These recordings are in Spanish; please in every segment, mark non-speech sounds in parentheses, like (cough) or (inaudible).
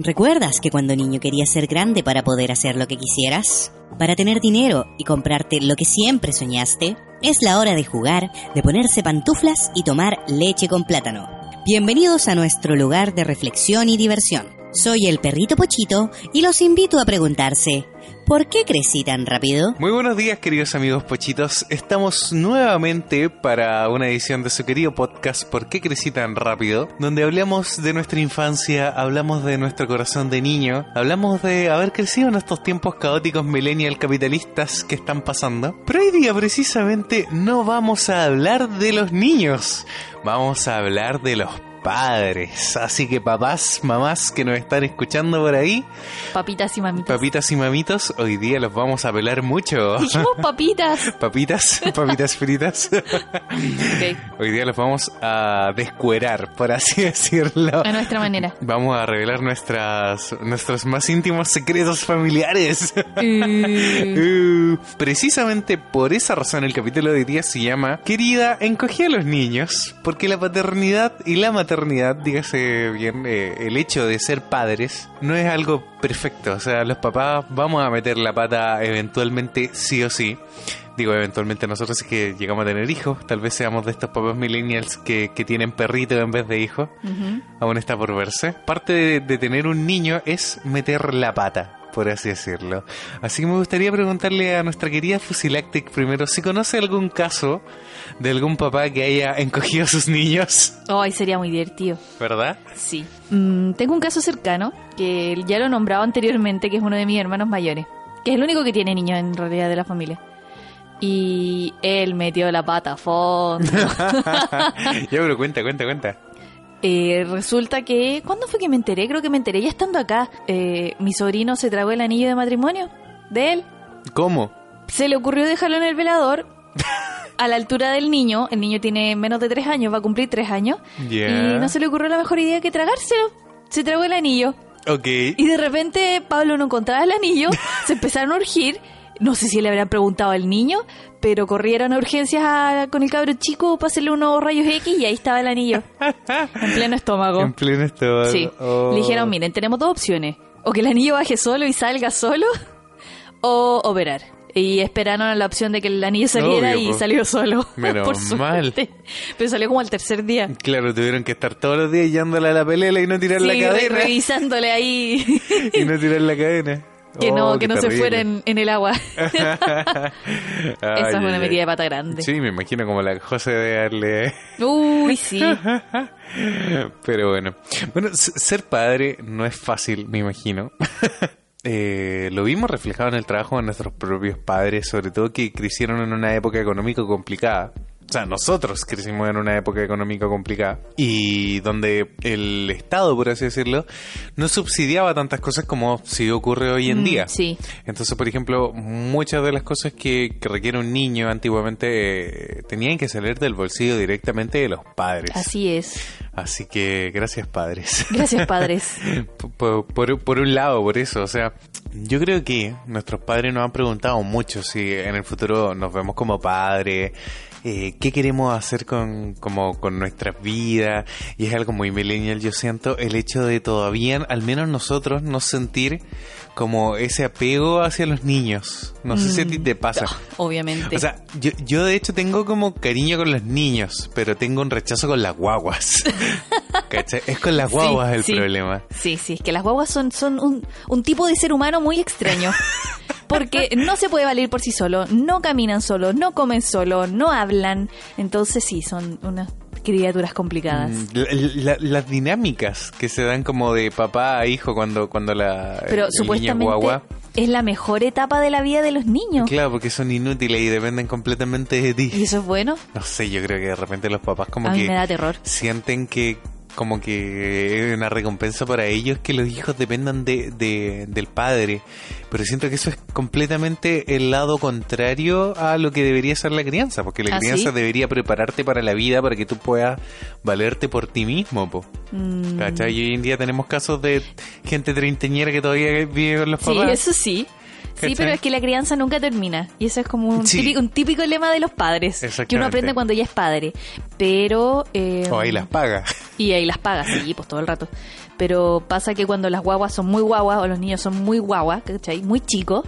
¿Recuerdas que cuando niño querías ser grande para poder hacer lo que quisieras? Para tener dinero y comprarte lo que siempre soñaste? Es la hora de jugar, de ponerse pantuflas y tomar leche con plátano. Bienvenidos a nuestro lugar de reflexión y diversión. Soy el perrito Pochito y los invito a preguntarse, ¿por qué crecí tan rápido? Muy buenos días queridos amigos pochitos, estamos nuevamente para una edición de su querido podcast ¿Por qué crecí tan rápido? Donde hablamos de nuestra infancia, hablamos de nuestro corazón de niño, hablamos de haber crecido en estos tiempos caóticos millennial capitalistas que están pasando. Pero hoy día precisamente no vamos a hablar de los niños, vamos a hablar de los padres. Así que papás, mamás que nos están escuchando por ahí, Papitas y mamitas. papitas y mamitos, hoy día los vamos a pelar mucho. Dijimos (laughs) papitas. Papitas, papitas fritas. Hoy día los vamos a descuerar, por así (laughs) decirlo. a nuestra manera. Vamos a revelar nuestras, nuestros más íntimos secretos familiares. Uh, Uh, precisamente por esa razón el capítulo de hoy día se llama Querida, encogí a los niños, porque la paternidad y la maternidad, dígase bien, eh, el hecho de ser padres no es algo perfecto, o sea, los papás vamos a meter la pata eventualmente sí o sí. Digo, eventualmente nosotros es que llegamos a tener hijos, tal vez seamos de estos papás millennials que, que tienen perrito en vez de hijos, ujú. aún está por verse. Parte de, de tener un niño es meter la pata, por así decirlo. Así que me gustaría preguntarle a nuestra querida Fusilactic primero si conoce algún caso de algún papá que haya encogido a sus niños, Ay, sería muy divertido. ¿verdad? Sí. Mm, tengo un caso cercano, que ya lo he nombrado anteriormente, que es uno de mis hermanos mayores. Que es el único que tiene niños en realidad de la familia. Y él metió la pata a fondo. (laughs) ya, pero cuenta, cuenta, cuenta. Eh, resulta que... ¿Cuándo fue que me enteré? Creo que me enteré ya estando acá. Eh, mi sobrino se tragó el anillo de matrimonio de él. ¿Cómo? Se le ocurrió dejarlo en el velador (laughs) a la altura del niño. El niño tiene menos de tres años, va a cumplir tres años. Y no se le ocurrió la mejor idea que tragárselo. Se tragó el anillo. Ok. Y de repente Pablo no encontraba el anillo, (laughs) se empezaron a urgir. No sé si le habrían preguntado al niño, pero corrieron a urgencias a- con el cabro chico para hacerle unos rayos X y ahí estaba el anillo. En pleno estómago. En pleno estómago. Sí. Oh. Le dijeron, miren, tenemos dos opciones. O que el anillo baje solo y salga solo, o operar. Y esperaron a la opción de que el anillo saliera Obvio, y po. salió solo. (laughs) Menos por mal. suerte. Pero salió como al tercer día. Claro, tuvieron que estar todos los días yándole a la pelela y no tirar la Sí, re- cadena. revisándole ahí (laughs) y no tirar la cadena. (laughs) que no, Oh, que no se fuera en, en el agua. Esa es una metida de pata grande. Sí, me imagino como la José de darle. Uy, sí. Pero bueno. Bueno, ser padre no es fácil, me imagino. Eh, lo vimos reflejado en el trabajo de nuestros propios padres, sobre todo que crecieron en una época económica complicada. O sea, nosotros crecimos en una época económica complicada y donde el Estado, por así decirlo, no subsidiaba tantas cosas como si ocurre hoy en Mm, día. sí. Entonces, por ejemplo, muchas de las cosas que, que requiere un niño antiguamente eh, tenían que salir del bolsillo directamente de los padres. Así es. Así que gracias padres. Gracias, padres. (laughs) por, por- por un lado, por eso, o sea, yo creo que nuestros padres nos han preguntado mucho si en el futuro nos vemos como padres, eh, qué queremos hacer con, como, con nuestras vidas, y es algo muy millennial, yo siento, el hecho de todavía, al menos nosotros, no sentir como ese apego hacia los niños. No sé si a ti te pasa. Obviamente. O sea, yo, yo de hecho tengo como cariño con los niños, pero tengo un rechazo con las guaguas. (laughs) ¿Cachai? Es con las guaguas Sí, el sí. problema. Sí, sí, es que las guaguas son, son un, un tipo de ser humano muy extraño. Porque no se puede valer por sí solo, no caminan solo, no comen solo, no hablan. Entonces sí, son unas criaturas complicadas. Mm, la- la- las dinámicas que se dan como de papá a hijo cuando, cuando la Pero el niño supuestamente guagua. es la mejor etapa de la vida de los niños. Claro, porque son inútiles y dependen completamente de ti. ¿Y eso es bueno? No sé, yo creo que de repente los papás como A mí que me da terror. sienten que como que es una recompensa para ellos que los hijos dependan de, de- del padre. Pero siento que eso es completamente el lado contrario a lo que debería ser la crianza, porque la ¿Ah, crianza sí? debería prepararte para la vida para que tú puedas valerte por ti mismo. Po. Mm. Y hoy en día tenemos casos de gente treintañera que todavía vive con los sí, papás. eso sí. Sí, pero es que la crianza nunca termina. Y eso es como un, Sí. típico, un típico lema de los padres. Que uno aprende cuando ya es padre. Pero... eh, O ahí las paga. Y ahí las pagas, sí, pues todo el rato. Pero pasa que cuando las guaguas son muy guaguas o los niños son muy guaguas, ¿cachai? Muy chicos,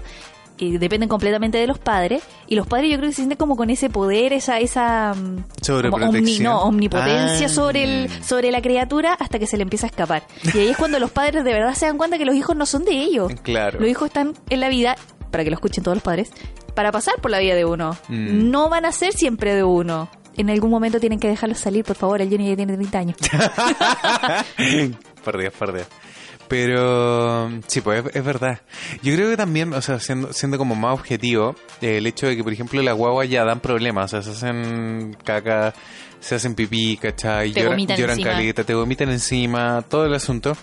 dependen completamente de los padres. Y los padres yo creo que se sienten como con ese poder, esa... esa mm, Sobreprotección. no, omnipotencia Ah. sobre, el, sobre la criatura hasta que se le empieza a escapar. Y ahí es cuando los padres de verdad se dan cuenta que los hijos no son de ellos. Claro. Los hijos están en la vida, para que lo escuchen todos los padres, para pasar por la vida de uno. Mm. No van a ser siempre de uno. En algún momento tienen que dejarlos salir, por favor. El Johnny ya tiene 30 años. (laughs) por Dios, por Dios. Pero sí, pues es, verdad. Yo creo que también, o sea, siendo, siendo como más objetivo, el hecho de que, por ejemplo, las guaguas ya dan problemas, o sea, se hacen caca, se hacen pipí, ¿cachai? Te Lloran, vomitan lloran encima. caleta, te vomitan encima, todo el asunto.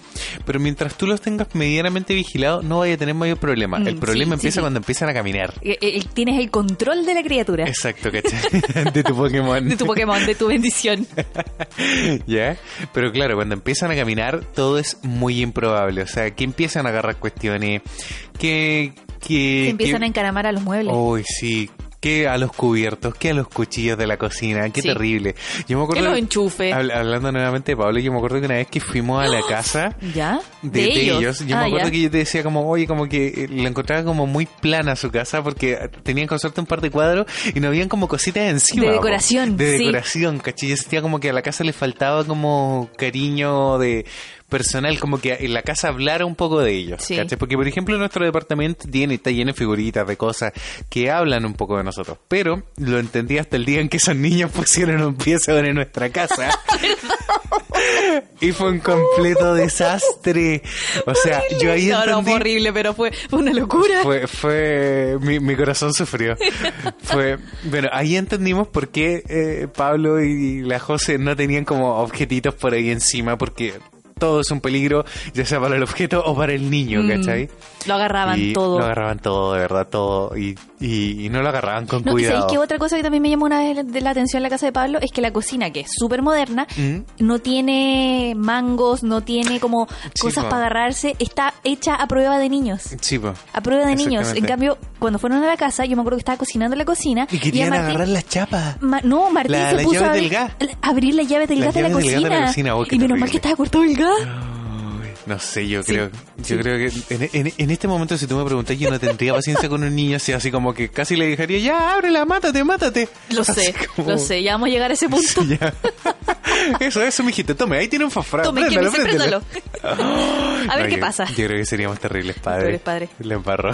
Pero mientras tú los tengas medianamente vigilados, no vaya a tener mayor problema. Mm, el problema sí, sí, empieza sí. cuando empiezan a caminar. Eh, eh, Tienes el control de la criatura. Exacto, ¿cachai? (laughs) de tu Pokémon. De tu Pokémon, de tu bendición. (laughs) ¿Ya? Pero claro, cuando empiezan a caminar, todo es muy improbable. O sea, que empiezan a agarrar cuestiones, que... que Se empiezan que- a encaramar a los muebles. Uy, sí. Que a los cubiertos, que a los cuchillos de la cocina, qué Sí. terrible. Yo me acuerdo... Que los enchufe. Habl- hablando nuevamente de Pablo, yo me acuerdo que una vez que fuimos a la (gasps) casa... ¿Ya? De, de ellos. Yo Ah, me acuerdo ya. que yo te decía como, oye, como que eh, la encontraba como muy plana su casa porque tenían con suerte un par de cuadros y no habían como cositas encima. De po. decoración, De sí. decoración, ¿cachai? Yo sentía como que a la casa le faltaba como cariño de personal, como que en la casa hablara un poco de ellos, Sí. Porque, por ejemplo, nuestro departamento tiene, está lleno de figuritas, de cosas que hablan un poco de nosotros. Pero lo entendí hasta el día en que esos niños (laughs) pusieron un pie sobre nuestra casa. (laughs) y fue un completo desastre. O sea, yo ahí No, no, entendí... fue horrible, pero fue, fue una locura. Fue, fue, mi, mi corazón sufrió. (laughs) Fue, bueno, ahí entendimos por qué eh, Pablo y la José no tenían como objetitos por ahí encima, porque todo es un peligro, ya sea para el objeto o para el niño, Mm, ¿cachai? Lo agarraban Y todo. Lo agarraban todo, de verdad, todo. Y, y, y no lo agarraban con No, y cuidado. ¿sabéis que otra cosa que también me llamó una vez de la atención en la casa de Pablo es que la cocina, que es súper moderna, Mm. no tiene mangos, no tiene como Sí, cosas para agarrarse, está hecha a prueba de niños. Sí, po. A prueba de niños. En cambio, cuando fueron a la casa, yo me acuerdo que estaba cocinando en la cocina. Y querían a Martín- agarrar las chapas. Ma- no, Martín La- se las puso a abrir, del gas. a abrir las llaves del Las gas de la llaves del gas de cocina. la cocina, oh, y menos mal que estaba cortado el gas. Uy, No sé, yo Sí, creo, sí. yo creo que en, en- en este momento si tú me preguntas yo no tendría paciencia con un niño así, así como que casi le dejaría ya ábrela, mátate, mátate. Lo Así sé, como- lo sé, ya vamos a llegar a ese punto. Ya. Eso, eso, mijito, tome, ahí tiene un fosforo. Tome, préndalo, quémese, préndalo. préndalo. A ver No, qué yo- pasa. Yo creo que seríamos terribles padres. Peores padres. Le embarró.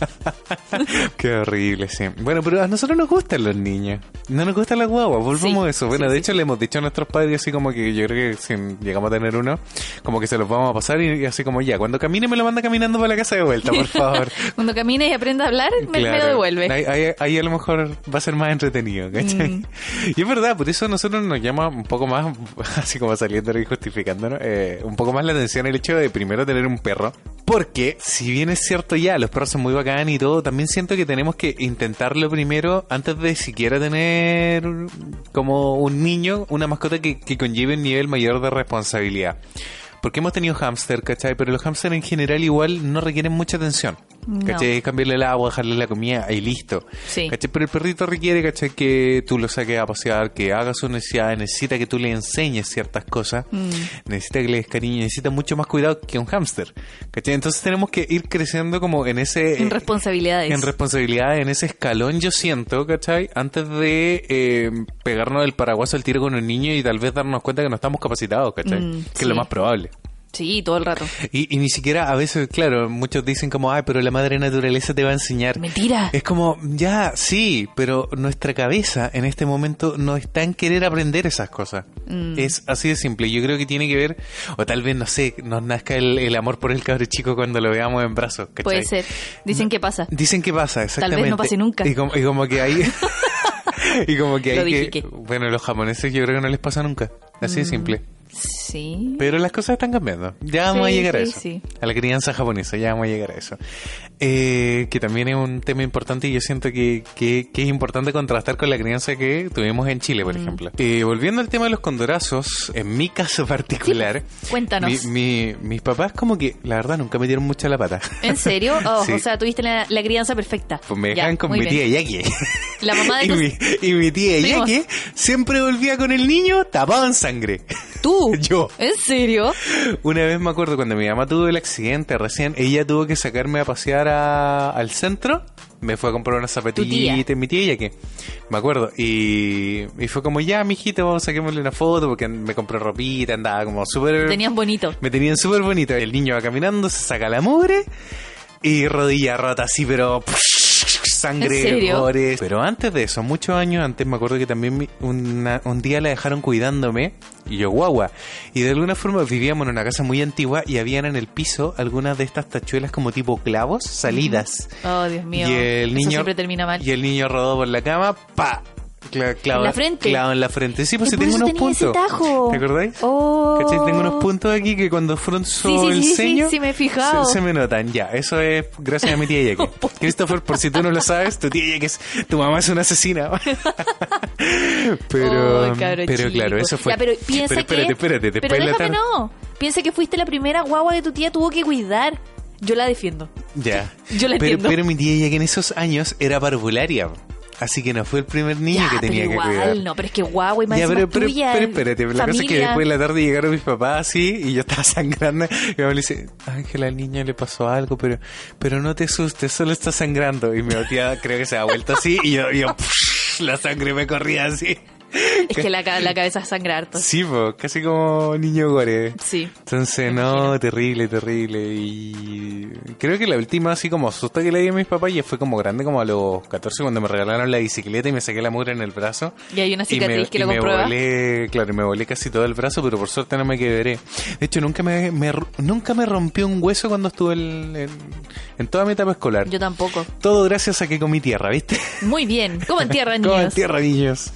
(laughs) Qué horrible, sí. Bueno, pero a nosotros nos gustan los niños. No nos gustan las guaguas, volvamos Sí, a eso. Bueno, sí, de sí, hecho le hemos dicho a nuestros padres así como que yo creo que si llegamos a tener uno, como que se los vamos a pasar y, y así como ya, cuando camine me lo manda caminando para la casa de vuelta, por favor. (laughs) Cuando camine y aprenda a hablar, me, lo devuelve. Ahí, ahí- ahí a lo mejor va a ser más entretenido, ¿cachai? Mm. Y es verdad, por eso a nosotros nos llama un poco más, (laughs) así como saliendo y justificándonos, eh, un poco más la atención el hecho de primero tener un perro. Porque, si bien es cierto ya, los perros son muy y todo, también siento que tenemos que intentarlo primero antes de siquiera tener como un niño, una mascota que, que conlleve un nivel mayor de responsabilidad. Porque hemos tenido hámster, ¿cachai? Pero los hámster en general igual no requieren mucha atención. No. ¿Cachai? Cambiarle el agua, dejarle la comida y listo. Sí. ¿Cachai? Pero el perrito requiere, ¿cachai? Que tú lo saques a pasear, que haga sus necesidades, necesita que tú le enseñes ciertas cosas, Mm. necesita que le des cariño, necesita mucho más cuidado que un hámster. ¿Cachai? Entonces tenemos que ir creciendo como en ese... En responsabilidades. En responsabilidad, en ese escalón, yo siento, ¿cachai? Antes de eh, pegarnos el paraguas al tiro con un niño y tal vez darnos cuenta que no estamos capacitados, ¿cachai? Mm, que es lo más probable. Sí, todo el rato. (laughs) Y, y ni siquiera, a veces, claro, muchos dicen como, ay, pero la madre naturaleza te va a enseñar. Mentira. Es como, ya, sí, pero nuestra cabeza en este momento no está en querer aprender esas cosas. Mm. Es así de simple. Yo creo que tiene que ver, o tal vez, no sé, nos nazca el, el amor por el cabro chico cuando lo veamos en brazos. ¿cachai? Puede ser. Dicen que pasa. Dicen que pasa, vez exactamente. no pase nunca. Y como, y como que hay... (laughs) (laughs) y como que que... que- Bueno, los japoneses yo creo que no les pasa nunca. Así de Mm. simple. Sí. Pero las cosas están cambiando. Ya vamos Sí, a llegar a sí, eso. sí. A la crianza japonesa, ya vamos a llegar a eso. Eh, que también es un tema importante y yo siento que, que, que es importante contrastar con la crianza que tuvimos en Chile, por ejemplo. Eh, volviendo al tema de los condorazos, en mi caso particular, Cuéntanos. mi- mi- mis papás como que, la verdad, nunca me dieron mucha la pata. ¿En serio? (laughs) Oh, Sí. O sea, tuviste la, la crianza perfecta. Pues me dejaban con mi bien. tía Jackie. (laughs) La mamá de (laughs) y, tus... mi, y mi tía. Jackie siempre volvía con el niño tapado en sangre. ¿Tú? Yo. ¿En serio? Una vez me acuerdo cuando mi mamá tuvo el accidente recién, ella tuvo que sacarme a pasear a- al centro. Me fue a comprar unas zapatillitas, mi tía, que me acuerdo. Y, y fue como, ya, mijito, vamos a saquémosle una foto porque me compré ropita, andaba como súper... Tenían bonito. Me tenían súper bonito. El niño va caminando, se saca la mugre y rodilla rota así, pero sangre, gore. Pero antes de eso, muchos años antes, me acuerdo que también mi- una- un día la dejaron cuidándome y yo guagua. Y de alguna forma vivíamos en una casa muy antigua y habían en el piso algunas de estas tachuelas como tipo clavos salidas. Oh, Dios mío. Y el Eso niño siempre termina mal. Y el niño rodó por la cama, pa. Cla- clava- ¿En la frente? Clavo en la frente. Sí, pues si tengo unos ese puntos. tajo. ¿Te acordáis? Oh. ¿Cachai? Tengo unos puntos aquí que cuando fronzo Sí, sí, el sí, ceño sí, me he fijado. Se, se me notan, ya. Eso es gracias a mi tía Yeke. (laughs) Christopher, por si tú no lo sabes, tu tía Yeke es... Tu mamá es una asesina. (laughs) pero, Oh, pero chico. claro, eso fue... Ya, pero piensa pero espérate, que... espérate, pero de la déjame no. Piensa que fuiste la primera guagua que tu tía tuvo que cuidar. Yo la defiendo. Ya. Yo la pero, entiendo. pero mi tía Yeke en esos años era parvularia. Así que no fue el primer niño ya, que tenía pero que igual, cuidar. no, pero es que más Ya, encima pero, pero, tuya, pero espérate, la cosa es que después de la tarde llegaron mis papás así y yo estaba (laughs) sangrando y mi mamá le dice, Ángela, al niño le pasó algo, pero pero no te asustes, solo está sangrando. Y mi tía creo que se ha vuelto así y yo, yo (laughs) la sangre me corría así. Es que la, la cabeza sangra harto. Sí, pues, casi como niño gore. Sí. Entonces, Me no, terrible, terrible. Y creo que la última, así como susto que le di a mis papás, ya fue como grande, como a los 14, cuando me regalaron la bicicleta y me saqué la mugre en el brazo. Y hay una Y cicatriz me, que y lo me comprueba. volé, claro, me volé casi todo el brazo, pero por suerte no me quebré. De hecho, nunca me, me- nunca me rompió un hueso cuando estuve en, en, en toda mi etapa escolar. Yo tampoco. Todo gracias a que comí tierra, ¿viste? Muy bien. Como en tierra, (laughs) Como en niños. tierra, niños.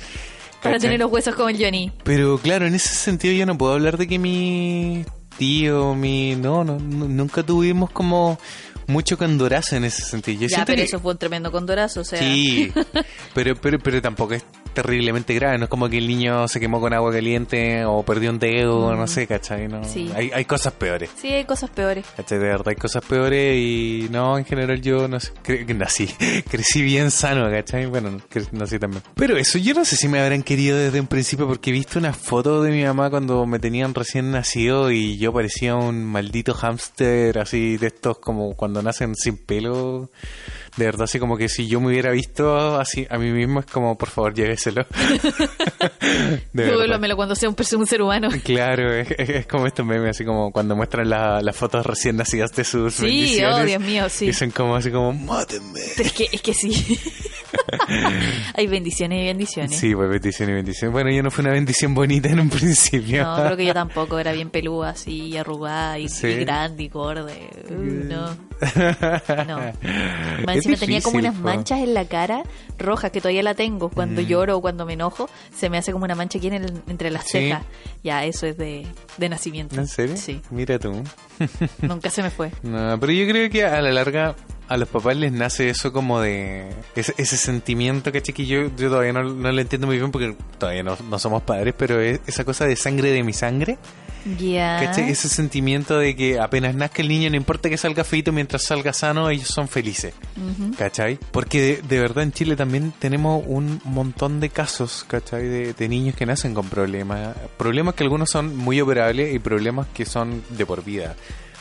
Para ¿Cachai? tener los huesos como el Johnny. Pero claro, en ese sentido yo no puedo hablar de que mi tío, mi... No, no, nu- nunca tuvimos como mucho candorazo en ese sentido. Yo ya, pero que- eso fue un tremendo condorazo, o sea. Sí, (laughs) pero, pero, pero tampoco es terriblemente grave. No es como que el niño se quemó con agua caliente o perdió un dedo, no sé, ¿cachai? No, Sí. hay, hay cosas peores. Sí, hay cosas peores. ¿Cachai? De verdad hay cosas peores y no, en general yo no sé, cre- nací, (laughs) crecí bien sano, ¿cachai? Bueno, nací también. Pero eso, yo no sé si me habrán querido desde un principio porque he visto una foto de mi mamá cuando me tenían recién nacido y yo parecía un maldito hámster así de estos como cuando nacen sin pelo. De verdad, así como que si yo me hubiera visto así a mí mismo es como, por favor, lléveselo. (laughs) Devuélvamelo cuando sea un, ser humano. Claro, es, es- es como estos memes, así como cuando muestran la- las fotos recién nacidas de sus Sí, bendiciones. oh, Dios mío, sí. Y son como así como, mátenme. Pero es que, es que sí. (laughs) (laughs) hay bendiciones y bendiciones. Sí, pues bendición y bendición. Bueno, yo no fue una bendición bonita en un principio. No, creo que yo (laughs) tampoco. Era bien peluda, así, arrugada y, Sí. y grande y gorda. Uh, no. (laughs) No. Más encima tenía como unas po. manchas en la cara rojas que todavía la tengo. Cuando Mm. lloro o cuando me enojo, se me hace como una mancha aquí en el- entre las Sí. cejas. Ya, eso es de, de nacimiento. ¿En serio? Sí, Mira tú. nunca se me fue. No, pero yo creo que a la larga a los papás les nace eso como de ese, ese sentimiento, ¿cachai? Que yo, yo todavía no, no lo entiendo muy bien porque todavía no, no somos padres, pero es esa cosa de sangre de mi sangre. ¿cachai? Ese sentimiento de que apenas nazca el niño, no importa que salga feito, mientras salga sano, ellos son felices. ¿Cachai? Porque de, de verdad en Chile también tenemos un montón de casos, ¿cachai? De, de niños que nacen con problemas. Problemas que algunos son muy operables y problemas que son de por vida.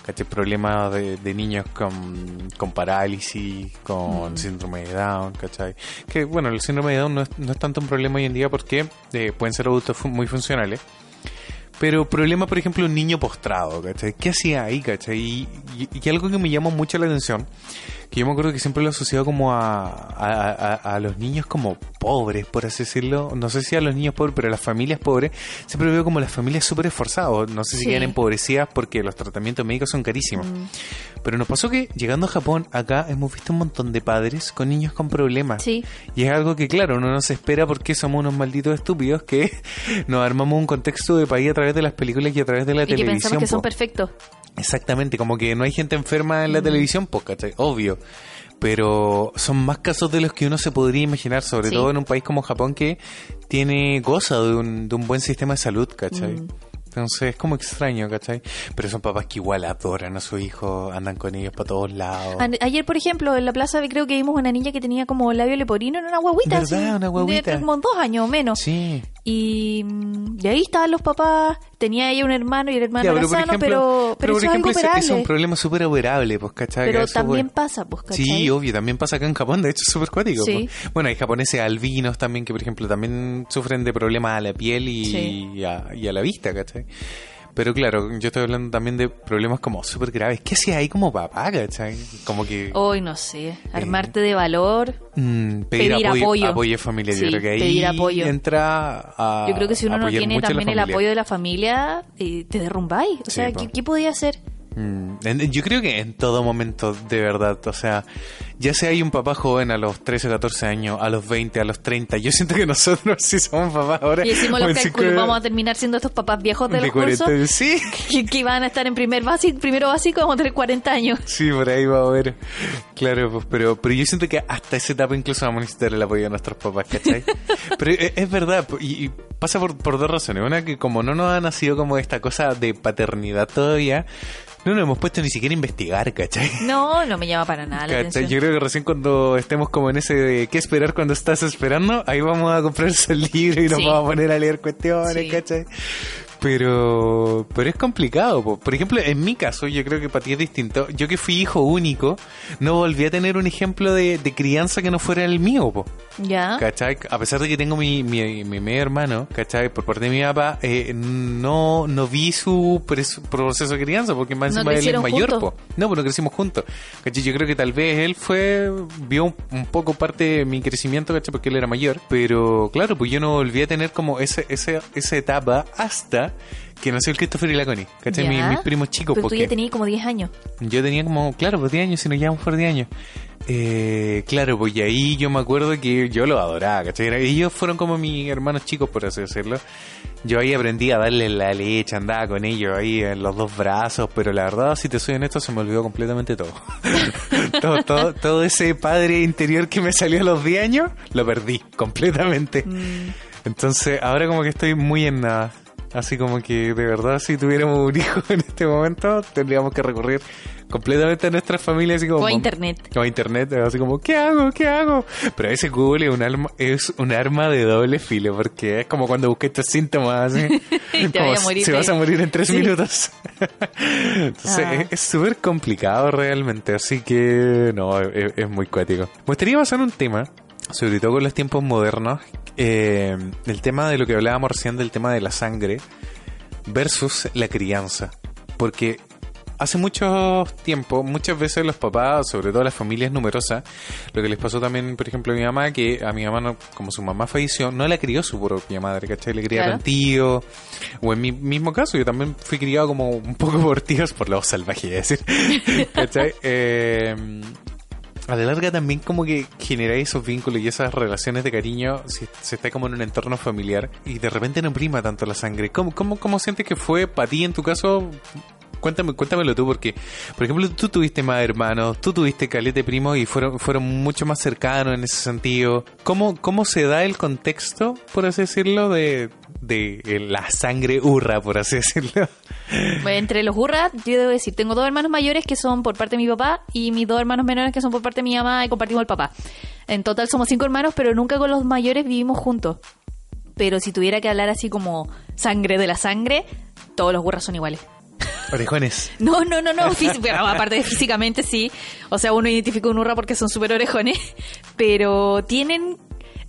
¿Cachai? Problemas de, de niños con, con parálisis, con síndrome de Down, ¿cachai? Que bueno, el síndrome de Down no es, no es tanto un problema hoy en día porque eh, pueden ser adultos muy funcionales. Pero problema, por ejemplo, un niño postrado, ¿cachai? ¿Qué hacía ahí, cachai? Y, y- y algo que me llamó mucho la atención, que yo me acuerdo que siempre lo he asociado como a, a, a- a los niños como pobres, por así decirlo. No sé si a los niños pobres, pero a las familias pobres, siempre veo como las familias súper esforzadas. No sé si Sí. quedan empobrecidas porque los tratamientos médicos son carísimos. Mm. Pero nos pasó que llegando a Japón, acá hemos visto un montón de padres con niños con problemas. Sí. Y es algo que, claro, uno no se espera porque somos unos malditos estúpidos que (laughs) nos armamos un contexto de país a través de las películas y a través de la Y que televisión. pensamos que son perfectos. Exactamente, como que no hay gente enferma en la televisión, pues, ¿cachai? Obvio. Pero son más casos de los que uno se podría imaginar, sobre Sí. todo en un país como Japón que tiene, goza de un, de un buen sistema de salud, ¿cachai? Mm. Entonces es como extraño, ¿cachai? Pero son papás que igual adoran a su hijo, andan con ellos para todos lados. Ayer, por ejemplo, en la plaza creo que vimos una niña que tenía como labio leporino en una guaguita. ¿Verdad? así, Una guagüita. De como dos años o menos. Sí. Y, mm, y ahí estaban los papás. Tenía ella un hermano y el hermano Ya, era pero por sano, ejemplo, pero, pero, por eso ejemplo, es algo es un problema súper operable, pues, ¿cachai? Pero Eso, también pasa, pues, ¿cachai? Sí, obvio, también pasa acá en Japón, de hecho es súper cuático. Sí. pues. Bueno, hay japoneses albinos también que, por ejemplo, también sufren de problemas a la piel y, Sí. y a, y a la vista, ¿cachai? Pero claro, yo estoy hablando también de problemas como súper graves. ¿Qué hacía ahí como papá, cachai? Como que Hoy no sé, armarte de valor. mm, pedir, pedir apoyo, apoyo. familiar. Sí, yo creo que ahí pedir apoyo. entra a Yo creo que si uno no tiene también el apoyo de la familia, eh, te derrumbáis. O Sí, sea. ¿qué, qué podía hacer? Mm, Yo creo que en todo momento, de verdad, o sea, ya sea hay un papá joven a los 13 o 14 años, a los 20, a los 30, yo siento que (laughs) nosotros sí somos papás ahora. Y decimos o los cálculos, vamos a terminar siendo estos papás viejos del de curso 40, sí, que, que van a estar en primer básico, primero básico, vamos a tener 40 años. sí, por ahí va a ver. Claro, pues, pero, pero yo siento que hasta esa etapa incluso vamos a necesitar el apoyo de nuestros papás, ¿cachai? (laughs) pero es, es verdad, y, y pasa por, por dos razones. Una, que como no nos ha nacido como esta cosa de paternidad todavía, no nos hemos puesto ni siquiera a investigar, ¿cachai? No, no me llama para nada la. Yo creo que recién cuando estemos como en ese de qué esperar cuando estás esperando, ahí vamos a comprar ese libro y nos Sí. vamos a poner a leer cuestiones, Sí. ¿cachai? Pero, pero es complicado. po. Por ejemplo, en mi caso, yo creo que para ti es distinto. Yo que fui hijo único, no volví a tener un ejemplo de, de crianza que no fuera el mío, po. Ya. ¿Cachai? A pesar de que tengo mi, mi, mi medio hermano, ¿cachai? Por parte de mi papá, eh, no, no vi su proceso de crianza, porque más ¿No encima él es mayor, juntos? po. No, pues no crecimos juntos. ¿Cachai? Yo creo que tal vez él fue, vio un, un poco parte de mi crecimiento, ¿cachai? Porque él era mayor. Pero claro, pues yo no volví a tener como ese, ese, esa etapa hasta que nació el Christopher y la Connie, ¿cachai? Mi- mis primos chicos, Pero tú porque ya tenías como 10 años. yo tenía como, claro, pues 10 años, si no llevamos por 10 años. Eh, claro, pues y ahí yo me acuerdo que yo los adoraba, ¿cachai? Ellos fueron como mis hermanos chicos, por así decirlo. Yo ahí aprendí a darle la leche, andaba con ellos ahí en los dos brazos, pero la verdad, si te soy honesto, se me olvidó completamente todo. (laughs) todo, todo, todo ese padre interior que me salió a los 10 años, lo perdí completamente. Entonces, ahora como que estoy muy en nada. Así como que de verdad si tuviéramos un hijo (laughs) en este momento tendríamos que recurrir completamente a nuestra familia así como O a internet. o a internet así como ¿qué hago? ¿qué hago? pero a veces Google es un arma, es un arma de doble filo porque es como cuando busqué estos síntomas así (laughs) (laughs) como morir vas a morir en tres Sí. minutos entonces Ah. es- es súper complicado realmente así que no es, es muy cuático me gustaría pasar un tema sobre todo con los tiempos modernos, eh, el tema de lo que hablábamos recién del tema de la sangre versus la crianza. Porque hace mucho tiempo, muchas veces los papás, sobre todo las familias numerosas, lo que les pasó también, por ejemplo, a mi mamá, que a mi mamá, no- como su mamá falleció, no la crió su propia madre, ¿cachai? Le criaron Claro. tío. O en mi mismo caso, yo también fui criado como un poco por tíos, por lo salvaje, es decir. (laughs) ¿cachai? Eh, a la larga también como que generáis esos vínculos y esas relaciones de cariño si se está como en un entorno familiar y de repente no prima tanto la sangre. ¿Cómo, cómo, cómo sientes que fue para ti en tu caso? Cuéntame, cuéntamelo tú, porque, por ejemplo, tú tuviste más hermanos, tú tuviste calete primo y fueron, fueron mucho más cercanos en ese sentido. ¿Cómo, cómo se da el contexto, por así decirlo, de, de eh, la sangre hurra, por así decirlo? Bueno, entre los hurras, yo debo decir, tengo dos hermanos mayores que son por parte de mi papá y mis dos hermanos menores que son por parte de mi mamá y compartimos el papá. En total somos cinco hermanos, pero nunca con los mayores vivimos juntos. Pero si tuviera que hablar así como sangre de la sangre, todos los hurras son iguales. Orejones. No, no, no, no, aparte de físicamente sí. O sea, uno identifica un hurra porque son súper orejones, pero tienen,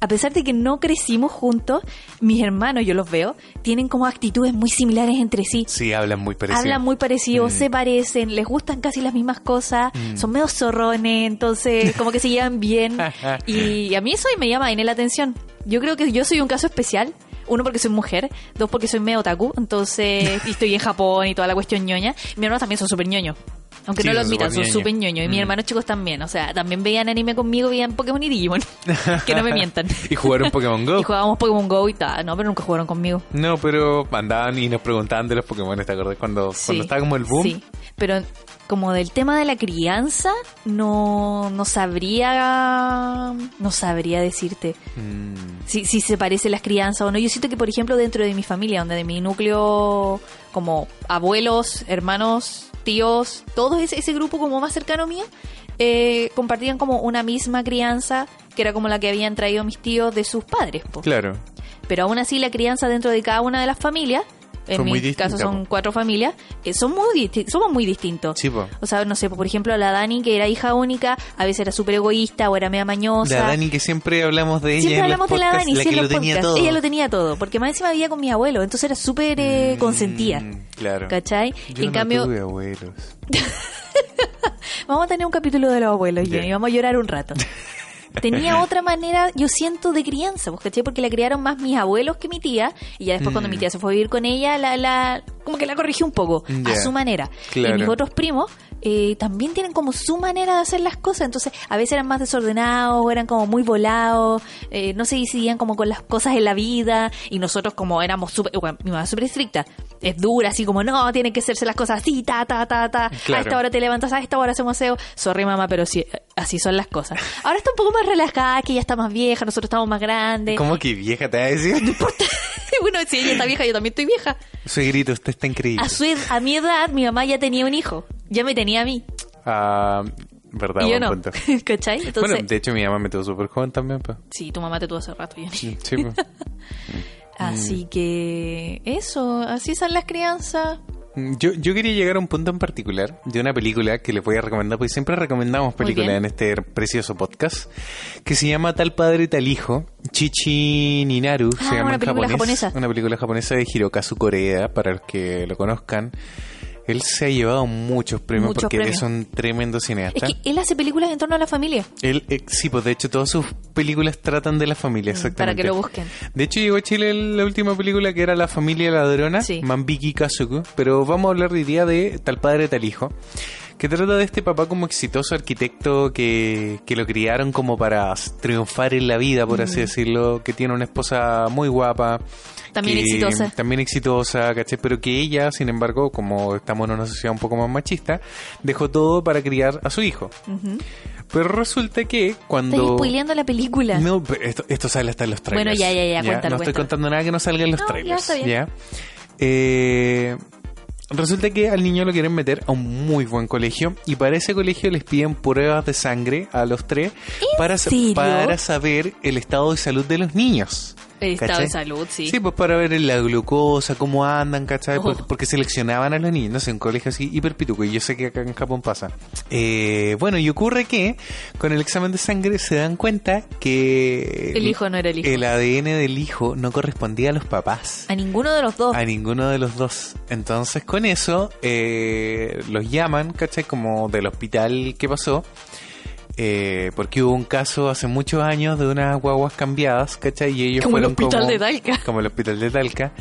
a pesar de que no crecimos juntos, mis hermanos, yo los veo, tienen como actitudes muy similares entre sí. Sí, hablan muy parecido. Hablan muy parecidos, Mm. se parecen, les gustan casi las mismas cosas, son medio zorrones, entonces como que se llevan bien. (laughs) y a mí eso me llama en la atención. Yo creo que yo soy un caso especial. Uno porque soy mujer, dos porque soy medio otaku, entonces y estoy en Japón y toda la cuestión ñoña. Mis hermanos también son súper ñoños. Aunque Sí, no lo admitan, son súper ñoños. Y mis Mm. hermanos chicos también. O sea, también veían anime conmigo, veían Pokémon y Digimon. (laughs) que no me (laughs) mientan. Y jugaron Pokémon Go. (laughs) Y jugábamos Pokémon Go y tal. No, pero nunca jugaron conmigo. No, pero andaban y nos preguntaban de los Pokémon, ¿te acordás? Cuando, Sí, cuando estaba como el boom. Sí, pero como del tema de la crianza, no, no sabría no sabría decirte Mm, si, si se parece las crianzas o no. Yo siento que, por ejemplo, dentro de mi familia, donde de mi núcleo, como abuelos, hermanos, tíos, todo ese, ese grupo como más cercano mío, eh, compartían como una misma crianza que era como la que habían traído mis tíos de sus padres. po. claro. Pero aún así la crianza dentro de cada una de las familias, en Fue mi caso son po. cuatro familias, eh, son muy somos muy distintos. Sí. O sea, no sé, por ejemplo, la Dani, que era hija única, a veces era súper egoísta o era media mañosa. La Dani que siempre hablamos de ella Siempre en hablamos los de la Dani, la sí, que en lo los tenía podcasts. todo. Ella lo tenía todo, porque más encima vivía con mi abuelo, entonces era súper eh, Mm, consentida. Claro. ¿Cachai? Yo en no cambio, tuve abuelos. (laughs) vamos a tener un capítulo de los abuelos. Jenny, vamos a llorar un rato. (laughs) Tenía (laughs) otra manera, yo siento, de crianza, pues, ¿cachai? Porque la criaron más mis abuelos que mi tía, y ya después cuando Mm. mi tía se fue a vivir con ella, la, la, como que la corrigió un poco, a su manera. Claro. Y mis otros primos eh, también tienen como su manera de hacer las cosas, entonces a veces eran más desordenados, eran como muy volados, eh, no se decidían como con las cosas en la vida, y nosotros como éramos súper, bueno, mi mamá es súper estricta, es dura, así como, no, tienen que hacerse las cosas así, ta, ta, ta, ta, a Claro. esta hora te levantas, a esta hora hacemos aseo, sorry mamá, pero sí, así son las cosas. Ahora está un poco más relajada, que ella está más vieja, nosotros estamos más grandes. ¿Cómo que vieja te va a decir? (laughs) bueno, si ella está vieja, yo también estoy vieja. Suegrito, usted está increíble. A, su, a mi edad, mi mamá ya tenía un hijo, ya me tenía a mí. Ah, verdad, y yo buen no. punto. (laughs) ¿Cachai? Entonces, Bueno, de hecho mi mamá me tuvo súper joven también, pues. sí, tu mamá te tuvo hace rato, Jenny. Sí, pues. (laughs) Así que eso, así son las crianzas. Mm, Yo, yo quería llegar a un punto en particular de una película que les voy a recomendar, porque siempre recomendamos películas en este precioso podcast, que se llama Tal Padre Tal Hijo, Chichi Ninaru, Ah, se llama una en película japonés, japonesa. una película japonesa de Hirokazu Koreeda, para los que lo conozcan. Él se ha llevado muchos premios Muchos porque premios. es un tremendo Es cineasta. que él hace películas en torno a la familia, Él, eh, sí, pues de hecho todas sus películas tratan de la familia, exactamente. Mm, para que lo busquen. De hecho llegó a Chile la última película que era La familia ladrona, Sí. Mambiki Kazuku, pero vamos a hablar hoy día de Tal padre tal hijo, que trata de este papá como exitoso arquitecto que, que lo criaron como para triunfar en la vida, por Mm. así decirlo, que tiene una esposa muy guapa. También que- exitosa. También exitosa, ¿cachai? Pero que ella, sin embargo, como estamos en una sociedad un poco más machista, dejó todo para criar a su hijo. Pero resulta que cuando... Estás spoileando la película. No, pero esto, esto sale hasta en los trailers. Bueno, ya, ya, ya, cuéntalo, No estoy contando nada que no salga en los No, ya trailers. está bien. ¿ya? Eh, resulta que al niño lo quieren meter a un muy buen colegio y para ese colegio les piden pruebas de sangre a los tres para, sa- para saber el estado de salud de los niños. El estado de salud, sí. Sí, pues para ver la glucosa, cómo andan, ¿cachai? Oh. Porque, porque seleccionaban a los niños, no sé, un colegio así hiper pituco, y yo sé que acá en Japón pasa. Eh, bueno, y ocurre que con el examen de sangre se dan cuenta que El hijo no era el hijo. el ADN del hijo no correspondía a los papás. A ninguno de los dos. A ninguno de los dos. Entonces, con eso, eh, los llaman, ¿cachai? Como del hospital que pasó. Eh, porque hubo un caso hace muchos años de unas guaguas cambiadas, ¿cachai? Y ellos Como el fueron hospital como, de Talca. (laughs) Como el hospital de Talca.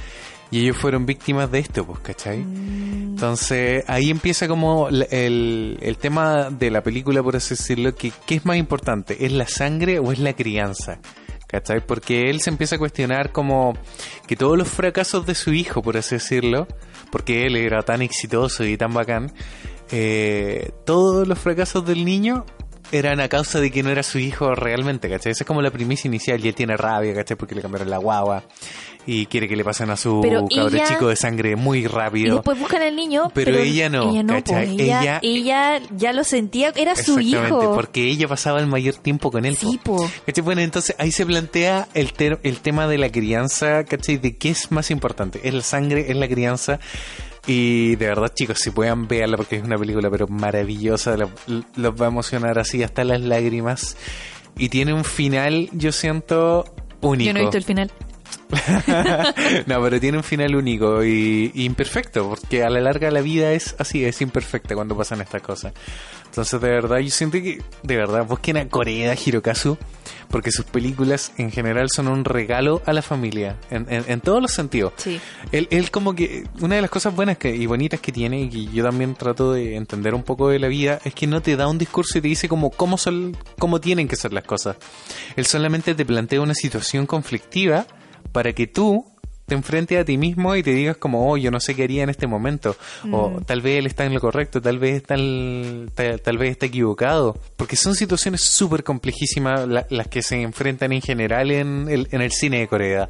Y ellos fueron víctimas de esto, pues, ¿cachai? Mm. Entonces, ahí empieza como el, el tema de la película, por así decirlo, que ¿qué es más importante? ¿Es la sangre o es la crianza? ¿Cachai? Porque él se empieza a cuestionar como que todos los fracasos de su hijo, por así decirlo, porque él era tan exitoso y tan bacán, eh, todos los fracasos del niño eran a causa de que no era su hijo realmente, ¿cachai? Esa es como la primicia inicial y él tiene rabia, ¿cachai? Porque le cambiaron la guagua y quiere que le pasen a su Pero ella- chico de sangre muy Y rápido. después buscan al niño. Pero ella no, Ella no, ¿cachai? pues, ella, Ella- ella ya lo sentía, era su Exactamente, hijo. porque ella pasaba el mayor tiempo con él. Sí, po. po. ¿Cachai? Bueno, entonces ahí se plantea el, ter- el tema de la crianza, ¿cachai? De qué es más importante, ¿es la sangre, es la crianza? Y de verdad, chicos, si puedan verla porque es una película pero maravillosa, lo- los va a emocionar así hasta las lágrimas. Y tiene un final, yo siento, único. Yo no he visto el final. (laughs) no, pero tiene un final único y, y imperfecto, porque a la larga la vida es así, es imperfecta cuando pasan estas cosas. Entonces, de verdad, yo siento que, de verdad, busquen a Corea Hirokazu, porque sus películas en general son un regalo a la familia, en, en- en todos los sentidos. Sí. Él, él como que, una de las cosas buenas que, y bonitas que tiene, y que yo también trato de entender un poco de la vida, es que no te da un discurso y te dice como cómo, son, cómo tienen que ser las cosas. Él solamente te plantea una situación conflictiva para que tú te enfrentes a ti mismo y te digas como, oh, yo no sé qué haría en este momento. O tal vez él está en lo correcto, tal vez está, el- tal, tal vez está equivocado. Porque son situaciones súper complejísimas la- las que se enfrentan en general en el, en el cine de Corea.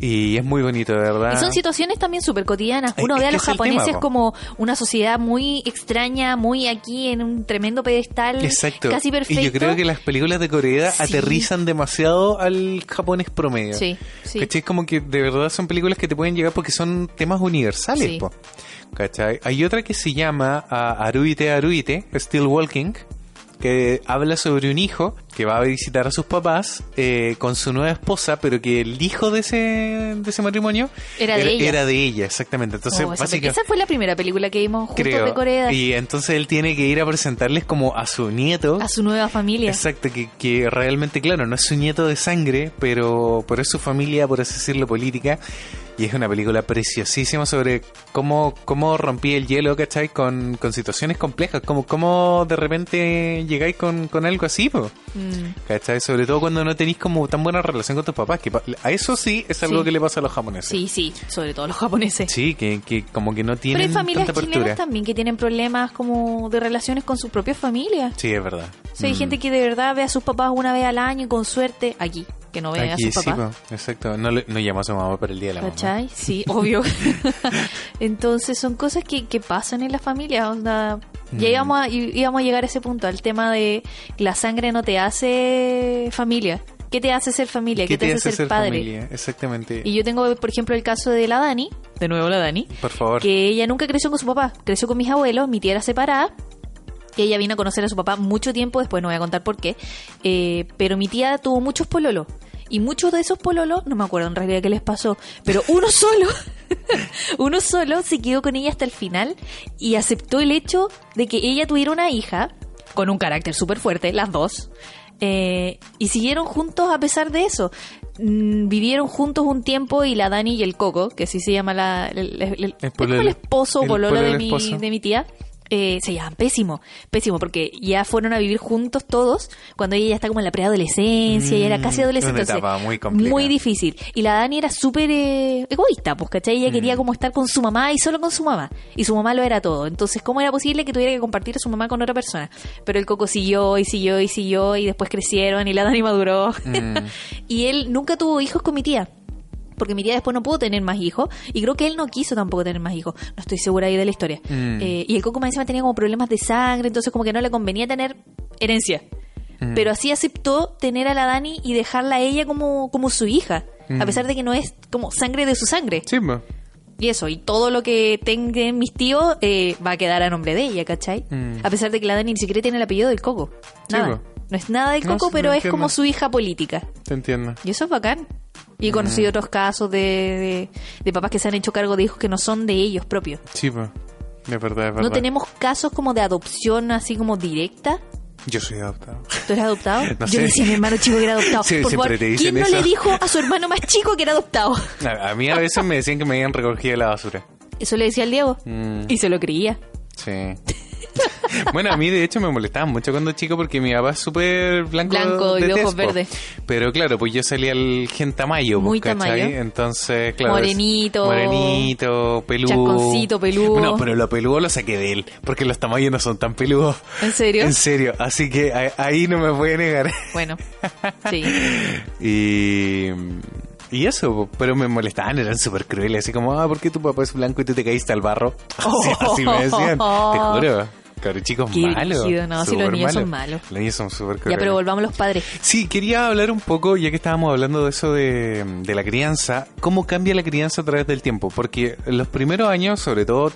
Y es muy bonito, de verdad. Y son situaciones también súper cotidianas. Uno es ve a los tema, japoneses po. como una sociedad muy extraña, muy aquí en un tremendo pedestal, Exacto. casi perfecto. Y yo creo que las películas de Corea Sí. aterrizan demasiado al japonés promedio. Sí, sí. ¿Cachai? Como que de verdad son películas que te pueden llegar porque son temas universales, Sí. po. ¿Cachai? Hay otra que se llama ah, Aruite Aruite, Still Walking, que habla sobre un hijo que va a visitar a sus papás eh, con su nueva esposa, pero que el hijo de ese, de ese matrimonio Era de ella. era de ella, exactamente. Entonces, Oh, esa, básicamente esa fue la primera película que vimos juntos creo. de Corea. Y entonces él tiene que ir a presentarles como a su nieto. A su nueva familia. Exacto, que, que realmente, claro, no es su nieto de sangre, pero, pero es su familia, por así decirlo, política. Y es una película preciosísima sobre cómo, cómo rompí el hielo, ¿cachai? Con, con situaciones complejas, como cómo de repente llegáis con, con algo así, po, Mm. ¿cachai? Sobre todo cuando no tenéis como tan buena relación con tus papás, que a eso sí es algo Sí. que le pasa a los japoneses. Sí, sí, sobre todo los japoneses. Sí, que, que como que no Pero tienen hay familias tanta apertura. chilenas también que tienen problemas como de relaciones con su propia familia. Sí, es verdad. O sea, hay Mm. gente que de verdad ve a sus papás una vez al año y con suerte aquí, que no Aquí, a papás. po, exacto. No, no llama a su mamá para el día de la mamá. ¿Cachai? Sí, obvio. (laughs) (laughs) Entonces son cosas que, que pasan en la familia. onda, Mm. Ya íbamos a, íbamos a llegar a ese punto, al tema de la sangre no te hace familia. ¿Qué te hace ser familia? ¿Qué, te, hace, ser, padre? familia? Exactamente. Y yo tengo, por ejemplo, el caso de la Dani, de nuevo la Dani, Por favor. que ella nunca creció con su papá, creció con mis abuelos, mi tía era separada, que ella vino a conocer a su papá mucho tiempo después, no voy a contar por qué, eh, pero mi tía tuvo muchos pololos. Y muchos de esos pololos, no me acuerdo en realidad qué les pasó, pero uno (laughs) solo, uno solo se quedó con ella hasta el final y aceptó el hecho de que ella tuviera una hija con un carácter súper fuerte, las dos, eh, y siguieron juntos a pesar de eso. Mm, vivieron juntos un tiempo y la Dani y el Coco, que así se llama la, el, el- el- es como pololo- el esposo o pololo de mi, de mi tía, eh, se llaman pésimo, pésimo, porque ya fueron a vivir juntos todos cuando ella ya está como en la preadolescencia y era casi Mm, adolescente. una etapa muy difícil. Y la Dani era súper eh, egoísta, pues, ¿cachai? Ella quería Mm. como estar con su mamá y solo con su mamá. Y su mamá lo era todo. Entonces, ¿cómo era posible que tuviera que compartir a su mamá con otra persona? Pero el Coco siguió y siguió y siguió y después crecieron y la Dani maduró. Mm. (laughs) y él nunca tuvo hijos con mi tía. Porque mi tía después no pudo tener más hijos. Y creo que él no quiso tampoco tener más hijos. No estoy segura ahí de la historia. Mm. Eh, y el Coco más encima tenía como problemas de sangre. Entonces como que no le convenía tener herencia. Mm. Pero así aceptó tener a la Dani y dejarla a ella como, como su hija. Mm. A pesar de que no es como sangre de su sangre. Sí, po. Y eso, y todo lo que tengan mis tíos eh, va a quedar a nombre de ella, ¿cachai? Mm. A pesar de que la Dani ni siquiera tiene el apellido del Coco. Nada. po. No es nada del Coco, pero es como su hija política. te entiendo. Y eso es bacán. Y he conocido otros casos de, de, de papás que se han hecho cargo de hijos que no son de ellos propios. Sí, po. De verdad, es verdad. No tenemos casos como de adopción así como directa. Yo soy adoptado. ¿Tú eres adoptado? (laughs) No Yo sé. le decía a mi hermano chico que era adoptado. Sí, Por favor, ¿quién no le dijo a su hermano más chico que era adoptado? (laughs) A, a mí a veces me decían que me habían recogido la basura. Eso le decía al Diego. Mm. Y se lo creía. Sí. (laughs) bueno, a mí de hecho me molestaba mucho cuando chico porque mi papá es súper blanco, Blanco y de ojos verdes. Pero claro, pues yo salía al gen tamayo, Muy pues, ¿cachai? tamayo. Entonces, claro. Morenito. Morenito, peludo. Chasconcito, peludo. Bueno, pero lo peludo lo saqué de él, porque los tamaños no son tan peludos. ¿En serio? En serio, así que a- ahí no me puede negar. Bueno, (laughs) sí. Y. Y eso, po, pero me molestaban, eran súper crueles, así como, ah, ¿por qué tu papá es blanco y tú te caíste al barro? (laughs) Así, así me decían, te juro. Cabrón, chicos Qué malos. no, sí, los niños son malos. Los niños son súper Ya, pero volvamos a los padres. Sí, quería hablar un poco, ya que estábamos hablando de eso de, de la crianza, cómo cambia la crianza a través del tiempo, porque en los primeros años, sobre todo,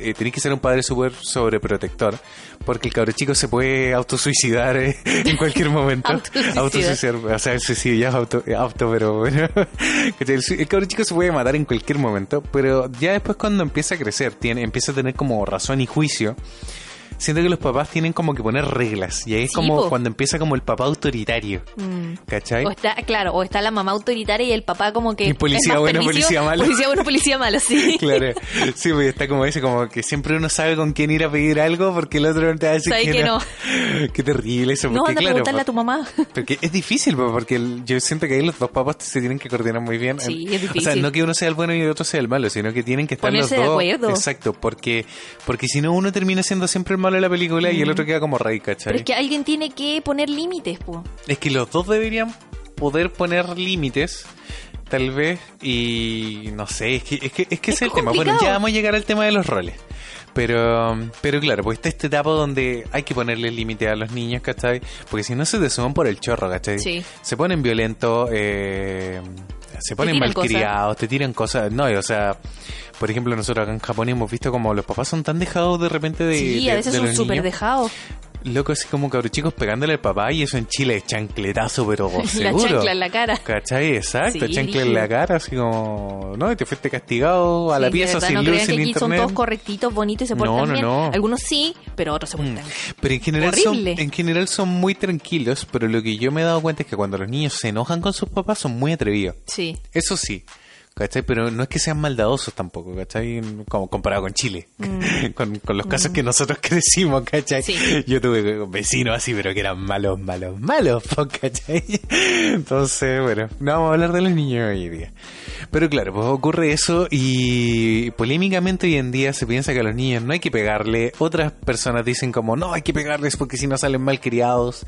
eh, tenés que ser un padre súper sobreprotector, porque el cabro chico se puede autosuicidar eh, en cualquier momento. (laughs) Autosuicidar. autosuicidar. O sea, el suicidio ya es auto, eh, auto pero bueno. (laughs) El, el cabro chico se puede matar en cualquier momento, pero ya después cuando empieza a crecer, tiene, empieza a tener como razón y juicio. Siento que los papás tienen como que poner reglas. Y ahí es Sí, como po. cuando empieza como el papá autoritario. Mm. ¿Cachai? O está, claro, o está la mamá autoritaria y el papá como que... Y policía bueno, policía malo. Policía bueno, policía malo, sí. (laughs) Claro, sí, pues está como ese, como que siempre uno sabe con quién ir a pedir algo porque el otro no te va a decir Sabe que no. (laughs) Qué terrible eso, No, porque anda a claro, preguntarle a tu mamá. (laughs) porque es difícil, porque el- yo siento que ahí los dos papás se tienen que coordinar muy bien. Sí, es O sea, difícil. no que uno sea el bueno y el otro sea el malo, sino que tienen que estar Ponerse los de dos. acuerdo. Exacto, porque porque si no uno termina siendo siempre el malo de la película y el otro queda como rey, ¿cachai? Pero es que alguien tiene que poner límites, po. Es que los dos deberían poder poner límites, tal vez, y no sé, es que es, que, es, que Es es el tema. Bueno, ya vamos a llegar al tema de los roles. Pero, pero claro, pues está esta etapa donde hay que ponerle límite a los niños, ¿cachai? Porque si no se te suman por el chorro, ¿cachai? Sí. Se ponen violentos, eh, se ponen malcriados, te tiran cosas. No, o sea, por ejemplo, nosotros acá en Japón hemos visto como los papás son tan dejados de repente de. Sí, de- a veces de son súper dejados. Loco, así como cabros chicos pegándole al papá y eso en Chile es chancletazo, pero (laughs) La seguro. chancla en la cara. ¿Cachai? Exacto, Sí, chancla en la cara, así como, ¿no? Y te fuiste castigado a la Sí, pieza sin no luz, que sin aquí son internet. todos correctitos, bonitos y se No, portan no, bien. no. Algunos sí, pero otros se portan. Pero en general, son, en general son muy tranquilos, pero lo que yo me he dado cuenta es que cuando los niños se enojan con sus papás son muy atrevidos. Sí. Eso sí. ¿Cachai? Pero no es que sean maldadosos tampoco, ¿cachai? Como comparado con Chile. (laughs) con, con los casos que nosotros (laughs) crecimos, ¿cachai? Mm. Sí. Yo tuve vecinos así, pero que eran malos, malos, malos, (laughs) ¿cachai? Entonces, bueno, no vamos a hablar de los niños hoy día. Pero claro, pues ocurre eso y polémicamente hoy en día se piensa que a los niños no hay que pegarle. Otras personas dicen como, no, hay que pegarles porque si no salen mal criados,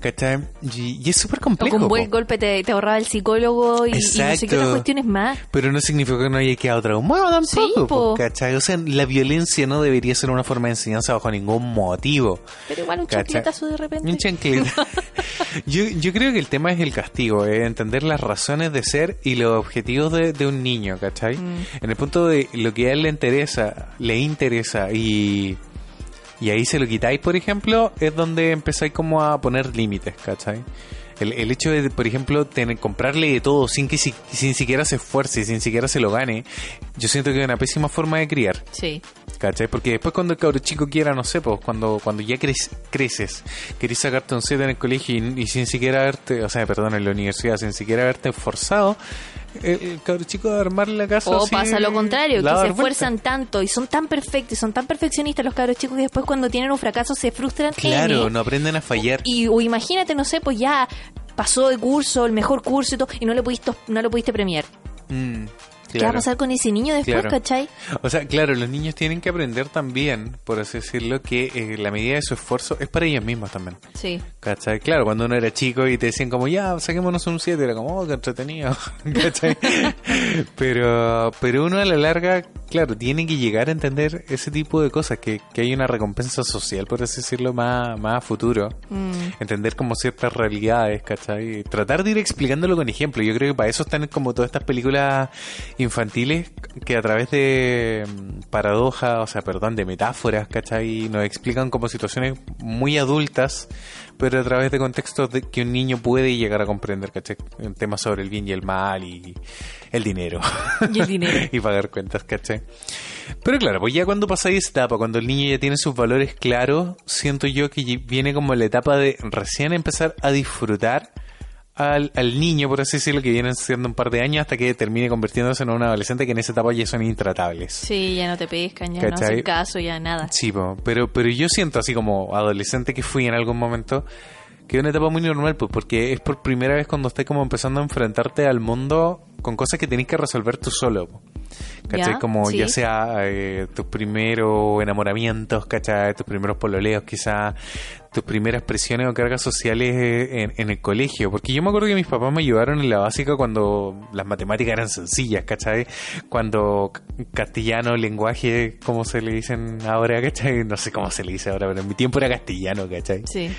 ¿cachai? Y, y es súper O complejo. con buen po. golpe te, te ahorraba el psicólogo y, y no sé qué Exacto. otras cuestiones más. Pero no significa que no haya quedado traumado tampoco, Sí, po. ¿cachai? O sea, la violencia no debería ser una forma de enseñanza bajo ningún motivo. Pero igual un chancletazo de repente. Un chancleta. (laughs) yo, yo creo que el tema es el castigo, eh, entender las razones de ser y los objetivos de, de un niño, ¿cachai? Mm. En el punto de lo que a él le interesa, le interesa y, y ahí se lo quitáis, por ejemplo, es donde empezáis como a poner límites, ¿cachai? El, el hecho de, por ejemplo, tener, comprarle de todo sin que si- sin siquiera se esfuerce, sin siquiera se lo gane, yo siento que es una pésima forma de criar. Sí. ¿Cachai? Porque después cuando el cabro chico quiera, no sé, pues cuando, cuando ya crec- creces, querés sacarte un set en el colegio y, y sin siquiera haberte, o sea, perdón, en la universidad, sin siquiera haberte esforzado, el, el cabro chico va a armarle la casa O así, pasa lo contrario, que se esfuerzan tanto y son tan perfectos y son tan perfeccionistas los cabros chicos que después cuando tienen un fracaso se frustran. Claro, N. no aprenden a fallar. Y o imagínate, no sé, pues ya pasó de curso, el mejor curso y todo, y no le pudiste, no lo pudiste premiar. Mm, ¿Qué va a claro. pasar con ese niño después, Claro. cachai? O sea, claro, los niños tienen que aprender también, por así decirlo, que eh, la medida de su esfuerzo es para ellos mismos también. Sí. ¿Cachai? Claro, cuando uno era chico y te decían como, ya, saquémonos un 7, era como, oh, qué entretenido. (laughs) ¿Cachai? (laughs) pero, pero uno a la larga, claro, tiene que llegar a entender ese tipo de cosas, que, que hay una recompensa social, por así decirlo, más, más a futuro. Mm. Entender como ciertas realidades, ¿cachai? Tratar de ir explicándolo con ejemplo. Yo creo que para eso están como todas estas películas infantiles que a través de mm, paradojas, o sea, perdón, de metáforas, ¿cachai? Nos explican como situaciones muy adultas, pero a través de contextos de que un niño puede llegar a comprender, ¿cachai? En temas sobre el bien y el mal y el dinero. Y el dinero. (laughs) y pagar cuentas, ¿cachai? Pero claro, pues ya cuando pasáis esa etapa, cuando el niño ya tiene sus valores claros, siento yo que viene como la etapa de recién empezar a disfrutar al, al niño, por así decirlo, que vienen siendo un par de años hasta que termine convirtiéndose en un adolescente que en esa etapa ya son intratables. Sí, ya no te pescan, ya no hacen caso, ya nada. Sí, pero, pero yo siento así como adolescente que fui en algún momento, que es una etapa muy normal, pues porque es por primera vez cuando estás como empezando a enfrentarte al mundo con cosas que tenés que resolver tú solo. ¿Cachai? Ya, como sí. ya sea eh, tus primeros enamoramientos, ¿cachai? Tus primeros pololeos, quizás tus primeras presiones o cargas sociales eh, en, en el colegio. Porque yo me acuerdo que mis papás me ayudaron en la básica cuando las matemáticas eran sencillas, ¿cachai? Cuando castellano, lenguaje, como se le dicen ahora, ¿cachai? No sé cómo se le dice ahora, pero en mi tiempo era castellano, ¿cachai? Sí.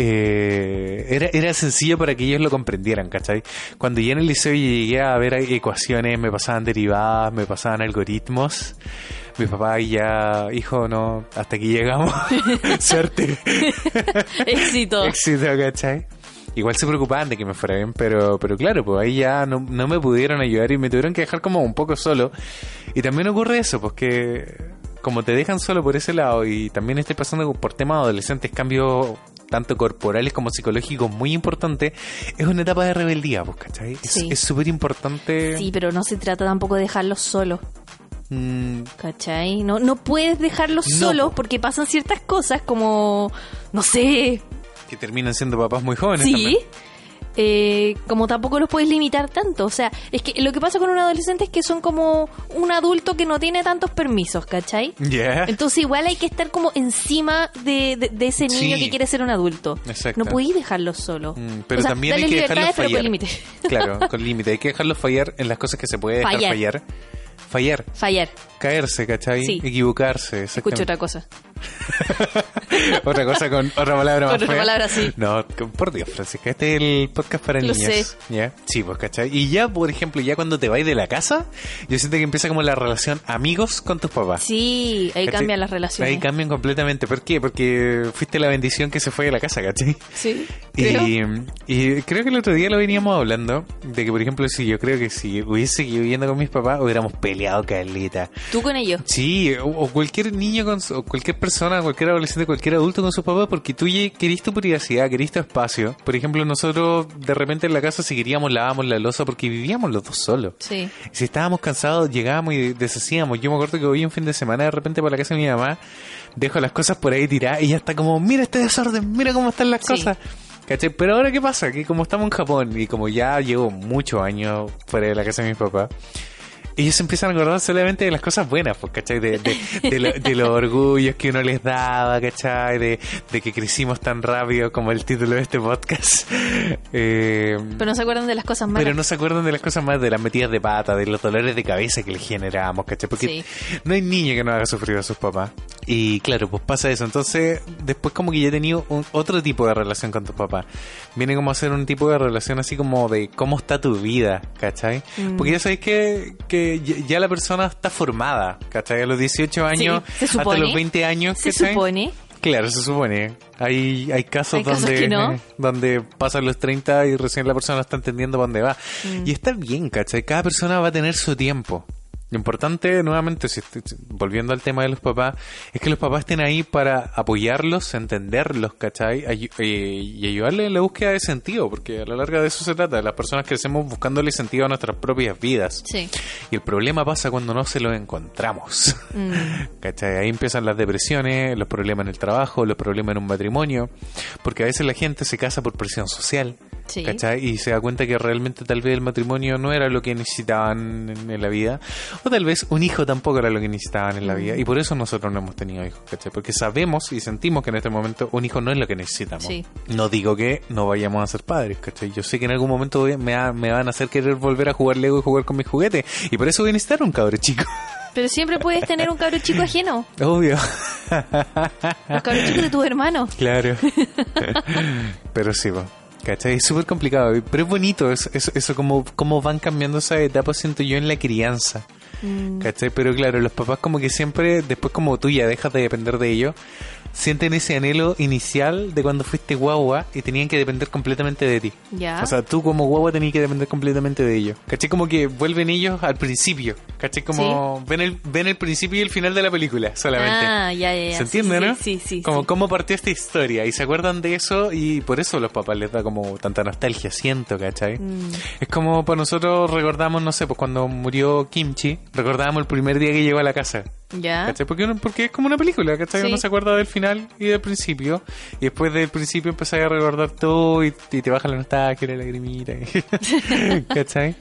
Eh, era, era sencillo para que ellos lo comprendieran, ¿cachai? Cuando ya en el liceo llegué a ver ecuaciones, me pasaban derivadas, me pasaban algoritmos. Mi papá ya, hijo, no, hasta aquí llegamos. (laughs) Suerte. (laughs) Éxito. Éxito, ¿cachai? Igual se preocupaban de que me fuera bien, pero, pero claro, pues ahí ya no, no me pudieron ayudar y me tuvieron que dejar como un poco solo. Y también ocurre eso, pues que como te dejan solo por ese lado y también estoy pasando por temas adolescentes, cambios tanto corporales como psicológicos muy importantes, es una etapa de rebeldía, ¿cachai? Es- Sí. Es súper importante. Sí, pero no se trata tampoco de dejarlos solos. Mm, ¿Cachai? No, no puedes dejarlos No, solos po. porque pasan ciertas cosas como, no sé, que terminan siendo papás muy jóvenes sí. también. Eh, como tampoco los puedes limitar tanto. O sea, es que lo que pasa con un adolescente es que son como un adulto que no tiene tantos permisos, ¿cachai? Entonces igual hay que estar como encima de, de- de ese niño Sí. que quiere ser un adulto. Exacto. No podéis dejarlo solo. Mm, pero O sea, también hay que dejarlos pero con fallar. límite. (laughs) Claro, con límite. Hay que dejarlos fallar en las cosas que se puede dejar Fallar. fallar. Fallar. Fallar. Caerse, ¿cachai? Sí. Equivocarse. Escucho otra cosa. (laughs) otra cosa con otra palabra más Otra fea. palabra, sí. No, con- por Dios, Francisca, este es el podcast para Lo niños. sé. ¿Ya? Sí, pues, ¿cachai? Y ya, por ejemplo, ya cuando te vas de la casa, yo siento que empieza como la relación amigos con tus papás. Sí, ahí ¿cachai? cambian las relaciones. Ahí cambian completamente. ¿Por qué? Porque fuiste la bendición que se fue de la casa, ¿cachai? Sí, creo. Y, y creo que el otro día lo veníamos hablando, de que, por ejemplo, si yo creo que si hubiese seguido viviendo con mis papás, hubiéramos peleado, Carlita. Tú con ellos. Sí, o, o cualquier niño, con o cualquier persona, cualquier adolescente, cualquier adulto con sus papás, porque tú ya querís tu privacidad, querís tu espacio. Por ejemplo, nosotros de repente en la casa si queríamos lavábamos la losa porque vivíamos los dos solos. Sí. Si estábamos cansados, llegábamos y deshacíamos. Yo me acuerdo que hoy un fin de semana de repente por la casa de mi mamá, dejo las cosas por ahí tiradas y ella está como, mira este desorden, mira cómo están las Sí. cosas. ¿Cachai? Pero ahora qué pasa, que como estamos en Japón y como ya llevo muchos años fuera de la casa de mis papás, ellos se empiezan a acordar solamente de las cosas buenas, pues, ¿cachai? De, de, de, lo- de los orgullos que uno les daba, ¿cachai? De, que crecimos tan rápido como el título de este podcast. Eh, Pero no se acuerdan de las cosas malas. pero no se acuerdan de las cosas más, de las metidas de pata, de los dolores de cabeza que les generábamos, ¿cachai? Porque Sí. no hay niño que no haga sufrir a sus papás. Y claro, pues pasa eso. Entonces, después como que ya he tenido un- otro tipo de relación con tus papás. Viene como a ser un tipo de relación así como de cómo está tu vida, ¿cachai? Mm. Porque ya sabéis que, que ya- ya la persona está formada, ¿cachai? A los 18 años, se hasta los 20 años, Se ¿cachai? supone. Claro, se supone. Hay, hay casos Hay casos donde, (laughs) donde pasan los 30 y recién la persona está entendiendo para dónde va. Mm. Y está bien, ¿cachai? Cada persona va a tener su tiempo. Lo importante, nuevamente, si volviendo al tema de los papás, es que los papás estén ahí para apoyarlos, entenderlos, ¿cachai? Eh, y ayudarles en la búsqueda de sentido, porque a la larga de eso se trata. Las personas crecemos buscándole sentido a nuestras propias vidas. Sí. Y el problema pasa cuando no se lo encontramos. Mm. (laughs) ¿Cachai? Ahí empiezan las depresiones, los problemas en el trabajo, los problemas en un matrimonio, porque a veces la gente se casa por presión social, Sí. ¿cachai? Y se da cuenta que realmente tal vez el matrimonio no era lo que necesitaban en, en la vida, o tal vez un hijo tampoco era lo que necesitaban en la vida, y por eso nosotros no hemos tenido hijos, ¿cachai? Porque sabemos y sentimos que en este momento un hijo no es lo que necesitamos. Sí. No digo que no vayamos a ser padres, ¿cachai? Yo sé que en algún momento me, va- me van a hacer querer volver a jugar Lego y jugar con mis juguetes, y por eso voy a necesitar un cabrón chico. Pero siempre puedes tener un cabro chico ajeno. Obvio. Los cabros chicos de tus hermanos. Claro. Pero sí, po. ¿Cachai? Es súper complicado, pero es bonito eso, eso, eso como, como van cambiando esas etapas, siento yo, en la crianza. ¿Cachai? Pero claro, los papás como que siempre, después como tú ya dejas de depender de ellos, sienten ese anhelo inicial de cuando fuiste guagua y tenían que depender completamente de ti. Ya. O sea, tú como guagua tenías que depender completamente de ellos. ¿Cachai? Como que vuelven ellos al principio. ¿Cachai? Como ven, el, ven el principio y el final de la película solamente. Ah, ya, ya, ya. ¿Se entiende, sí, no? Sí, sí, Como sí. cómo partió esta historia y se acuerdan de eso y por eso los papás les da como tanta nostalgia, siento, ¿cachai? Mm. Es como para nosotros recordamos, no sé, pues cuando murió Kimchi, recordábamos el primer día que llegó a la casa. Ya. ¿Cachai? Porque, porque es como una película, ¿cachai? Sí. Uno se acuerda del final y del principio. Y después del principio empezás a recordar todo y, y te baja la nostalgia, la lagrimita. (laughs) ¿Cachai?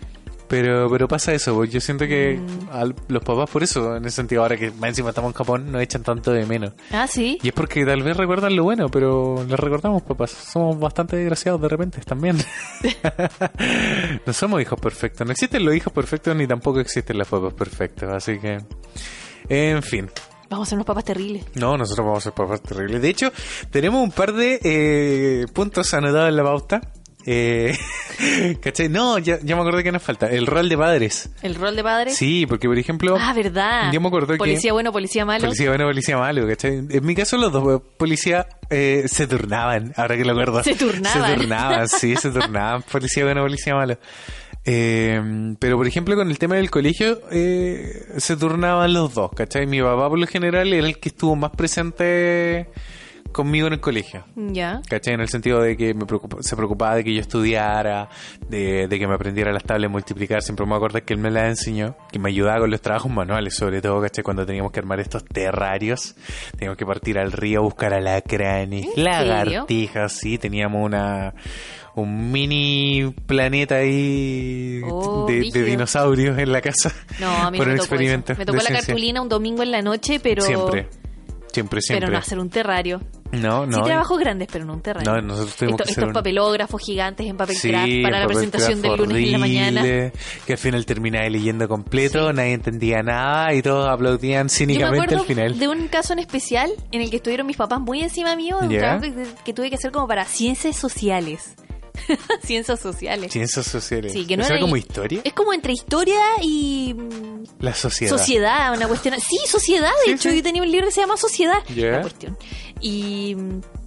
Pero, pero pasa eso, pues yo siento que Mm. al- los papás, por eso, en ese sentido, ahora que más encima estamos en Japón, nos echan tanto de menos. Ah, sí. Y es porque tal vez recuerdan lo bueno, pero les recordamos, papás. Somos bastante desgraciados de repente también. (laughs) no somos hijos perfectos. No existen los hijos perfectos ni tampoco existen los papás perfectos. Así que, en fin. Vamos a ser unos papás terribles. No, nosotros vamos a ser papás terribles. De hecho, tenemos un par de eh, puntos anotados en la pauta. Eh, (laughs) ¿Cachai? No, ya, ya me acordé que nos falta. El rol de padres. ¿El rol de padre? Sí, porque por ejemplo... Ah, ¿verdad? Yo me que- Policía bueno, policía malo. Policía bueno, policía malo, ¿cachai? En mi caso los dos policías eh, se turnaban, ahora que lo acuerdo. Se turnaban. Se turnaban, sí, se (laughs) turnaban. Policía bueno, policía malo. Eh, pero por ejemplo con el tema del colegio eh, se turnaban los dos, ¿cachai? Mi papá por lo general era el que estuvo más presente conmigo en el colegio. Ya. ¿Cachai? En el sentido de que me preocupa- se preocupaba de que yo estudiara, de, de que me aprendiera las tablas, multiplicar. Siempre me acuerdo que él me las enseñó, que me ayudaba con los trabajos manuales, sobre todo, ¿cachai? Cuando teníamos que armar estos terrarios, teníamos que partir al río a buscar alacranes, ¿En lagartijas, sí, teníamos una un mini planeta ahí Oh, de, dinosaurios en la casa. No, a mí (laughs) por no un me tocó experimento. Me tocó la ciencia. cartulina un domingo en la noche, pero... Siempre, siempre, siempre. Pero no hacer un terrario. no, no. Sí, trabajos grandes, pero no un terrario. No, nosotros tuvimos Esto- que hacer Estos un- papelógrafos gigantes en papel Sí, craft para la presentación del lunes en la mañana. Que al final terminaba leyendo completo, nadie entendía nada y todos aplaudían me cínicamente al final. de un caso en especial en el que estuvieron mis papás muy encima mío de un trabajo que, que tuve que hacer como para ciencias sociales. (laughs) ciencias sociales. Ciencias sociales. Sí, que no ¿Eso era como historia? Es como entre historia y La sociedad. sociedad, una cuestión. Sí, sociedad, de Sí, hecho, sí. yo tenía un libro que se llama Sociedad. Ya. La cuestión. Y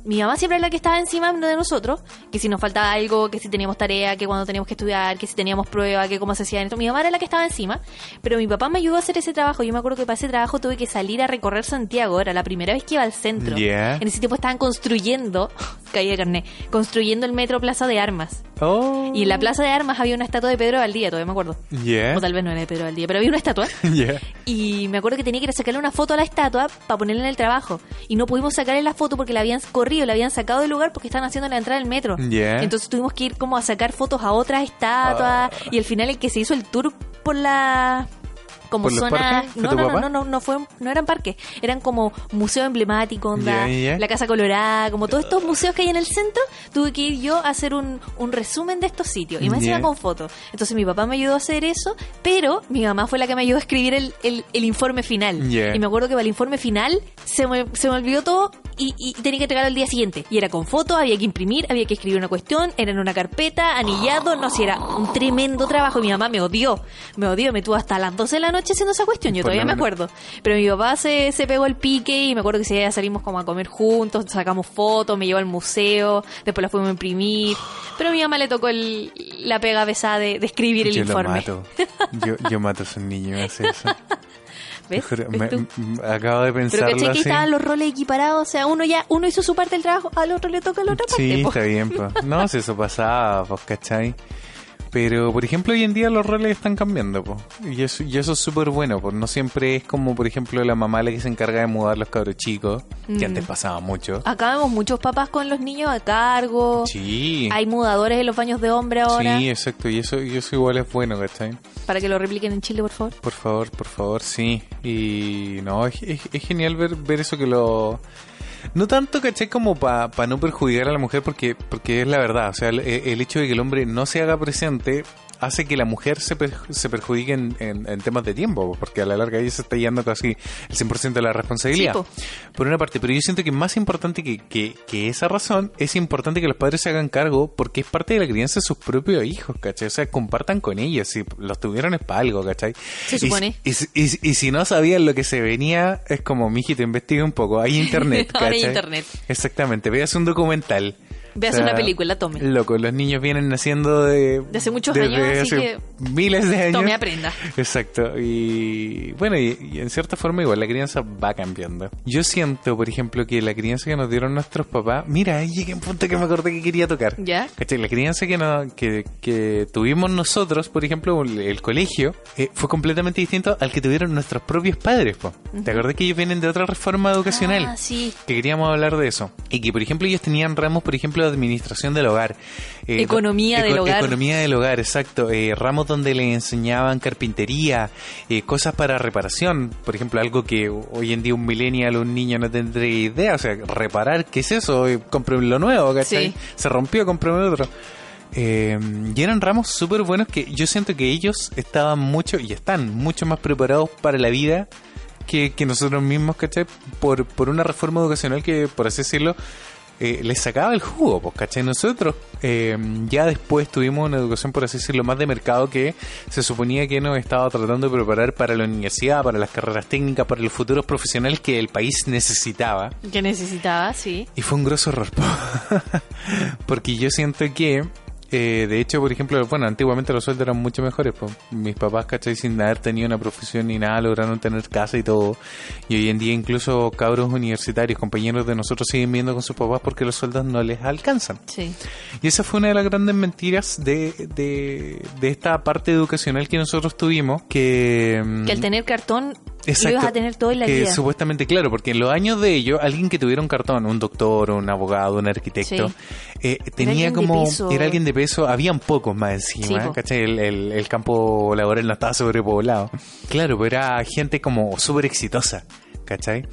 mi mamá siempre era la que estaba encima de nosotros, que si nos faltaba algo, que si teníamos tarea, que cuando teníamos que estudiar, que si teníamos prueba, que cómo se hacía esto. Mi mamá era la que estaba encima, pero mi papá me ayudó a hacer ese trabajo. Yo me acuerdo que para ese trabajo tuve que salir a recorrer Santiago, era la primera vez que iba al centro. Ya. En ese tiempo estaban construyendo, (laughs) caí de carnet, construyendo el metro Plaza de Armas. Oh. Y en la Plaza de Armas había una estatua de Pedro Valdía, todavía me acuerdo. Ya. O tal vez no era de Pedro Valdía, pero había una estatua. (laughs) Ya. Y me acuerdo que tenía que ir a sacarle una foto a la estatua para ponerla en el trabajo. Y no pudimos sacarle la foto porque la habían corrido, la habían sacado del lugar porque estaban haciendo la entrada del metro. Entonces tuvimos que ir como a sacar fotos a otras estatuas. Ah. Y al final el que se hizo el tour por la como ¿Por los zona no, no, no no no no fue no eran parques eran como museo emblemático onda la casa colorada como todos estos museos que hay en el centro tuve que ir yo a hacer un, un resumen de estos sitios y me encima con fotos. Entonces mi papá me ayudó a hacer eso pero mi mamá fue la que me ayudó a escribir el, el, el informe final. Y me acuerdo que para el informe final se me, se me olvidó todo y, y tenía que entregarlo el día siguiente. Y era con fotos había que imprimir había que escribir una cuestión era en una carpeta anillado no sé era un tremendo trabajo. Y mi mamá me odió me odió me tuvo hasta las 12 de la noche haciendo esa cuestión yo Por todavía me acuerdo pero mi papá se, se pegó el pique y me acuerdo que ese día salimos como a comer juntos sacamos fotos me llevó al museo después las fuimos a imprimir pero a mi mamá le tocó el- la pega pesada de, de escribir el yo informe lo mato. Yo, yo mato a esos niños hace eso. (laughs) ¿Ves? Te juro, ¿Ves me- tú? m- acabo de Pero pensarlo caché que estaban los roles equiparados, o sea, uno ya, uno hizo su parte del trabajo, al otro le toca la otra parte. Sí, po. está bien. No, si eso pasaba, pues, ¿cachai? Pero, por ejemplo, hoy en día los roles están cambiando, pues. Y eso, y eso es súper bueno, pues. No siempre es como, por ejemplo, la mamá la que se encarga de mudar los cabros chicos, que Mm. antes pasaba mucho. Acá vemos muchos papás con los niños a cargo. Sí. Hay mudadores en los baños de hombre ahora. Sí, exacto. Y eso, y eso igual es bueno, ¿cachai? Para que lo repliquen en Chile, por favor. Por favor, por favor, sí. Y no, es, es- es genial ver, ver eso que lo... No tanto, ¿cachai? Como para no perjudicar a la mujer, porque, porque es la verdad. O sea, el, el hecho de que el hombre no se haga presente hace que la mujer se, se perjudique en, en- en temas de tiempo, porque a la larga ella se está llevando casi el 100% de la responsabilidad. Sí. Por una parte, pero yo siento que más importante que, que, que esa razón, es importante que los padres se hagan cargo porque es parte de la crianza de sus propios hijos, ¿cachai? O sea, compartan con ellos, si los tuvieron es para algo, ¿cachai? Se Y supone. Y, si- y si- y si no sabían lo que se venía, es como, mijito, investiga un poco, hay (laughs) internet, Ahora hay ¿cachai? internet. Exactamente, veas un documental. Veas una película, tome. Loco, los niños vienen naciendo de... De hace muchos desde años, así hace que Miles de años. Tome, aprenda. Exacto. Y bueno, y, y en cierta forma igual la crianza va cambiando. Yo siento, por ejemplo, que la crianza que nos dieron nuestros papás... Mira, ahí llegué a un punto que me acordé que quería tocar. ¿Ya? ¿Cachai? La crianza que, no- que, que tuvimos nosotros, por ejemplo, el, el colegio, eh, fue completamente distinto al que tuvieron nuestros propios padres. po. ¿Te acordás que ellos vienen de otra reforma educacional? Ah, sí. que queríamos hablar de eso. Y que, por ejemplo, ellos tenían ramos, por ejemplo, administración del hogar. Eh, Economía del hogar. Economía del hogar, exacto. Eh, ramos donde le enseñaban carpintería, eh, cosas para reparación. Por ejemplo, algo que hoy en día un millennial o un niño no tendría idea. O sea, reparar, ¿qué es eso? Eh, Compré lo nuevo, ¿cachai? Sí. Se rompió, compré otro. Eh, y eran ramos súper buenos que yo siento que ellos estaban mucho y están mucho más preparados para la vida que, que nosotros mismos, ¿cachai? Por, por una reforma educacional que, por así decirlo, eh, les sacaba el jugo, pues, ¿cachai? Nosotros eh, ya después tuvimos una educación, por así decirlo, más de mercado que se suponía que nos estaba tratando de preparar para la universidad, para las carreras técnicas, para los futuros profesionales que el país necesitaba. Que necesitaba, sí. Y fue un grosso error, (laughs) po. porque yo siento que eh, de hecho, por ejemplo, bueno, antiguamente los sueldos eran mucho mejores. Pues. Mis papás, ¿cachai? Sin haber tenido una profesión ni nada, lograron tener casa y todo. Y hoy en día incluso cabros universitarios, compañeros de nosotros, siguen viendo con sus papás porque los sueldos no les alcanzan. Sí. Y esa fue una de las grandes mentiras de, de, de esta parte educacional que nosotros tuvimos, que... mm, Que al tener cartón lo Exacto. ibas a tener todo en la que vida. supuestamente, claro, porque en los años de ellos, alguien que tuviera un cartón, un doctor, un abogado, un arquitecto, Sí. eh, tenía como. Era alguien de peso, habían pocos más encima. ¿cachai? El, el- el campo laboral no estaba (laughs) sobrepoblado. Claro, pero era gente como súper exitosa. ¿Cachai?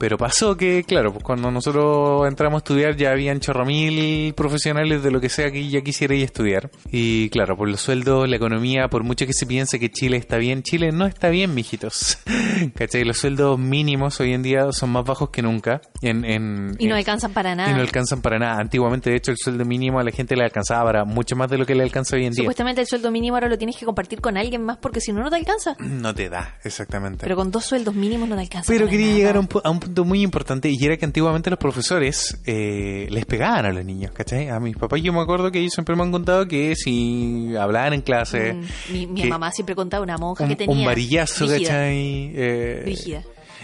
Pero pasó que, claro, pues cuando nosotros entramos a estudiar ya habían chorro mil profesionales de lo que sea que ya quisiera ir a estudiar. Y claro, por los sueldos, la economía, por mucho que se piense que Chile está bien, Chile no está bien, mijitos. (laughs) ¿Cachai? Los sueldos mínimos hoy en día son más bajos que nunca. En, en, Y no en- alcanzan para nada. y no alcanzan para nada. Antiguamente, de hecho, el sueldo mínimo a la gente le alcanzaba para mucho más de lo que le alcanza hoy en día. Supuestamente el sueldo mínimo ahora lo tienes que compartir con alguien más porque si no, no te alcanza. (clears throat) No te da, exactamente. Pero con dos sueldos mínimos no te alcanza. Pero quería nada. llegar a un, pu- a un punto muy importante y era que antiguamente los profesores eh, les pegaban a los niños, ¿cachai? A mis papás yo me acuerdo que ellos siempre me han contado que si hablaban en clase, Mm, mi mi que mamá siempre contaba una monja un, que tenía. un varillazo, rígida, ¿cachai? Eh, rígida.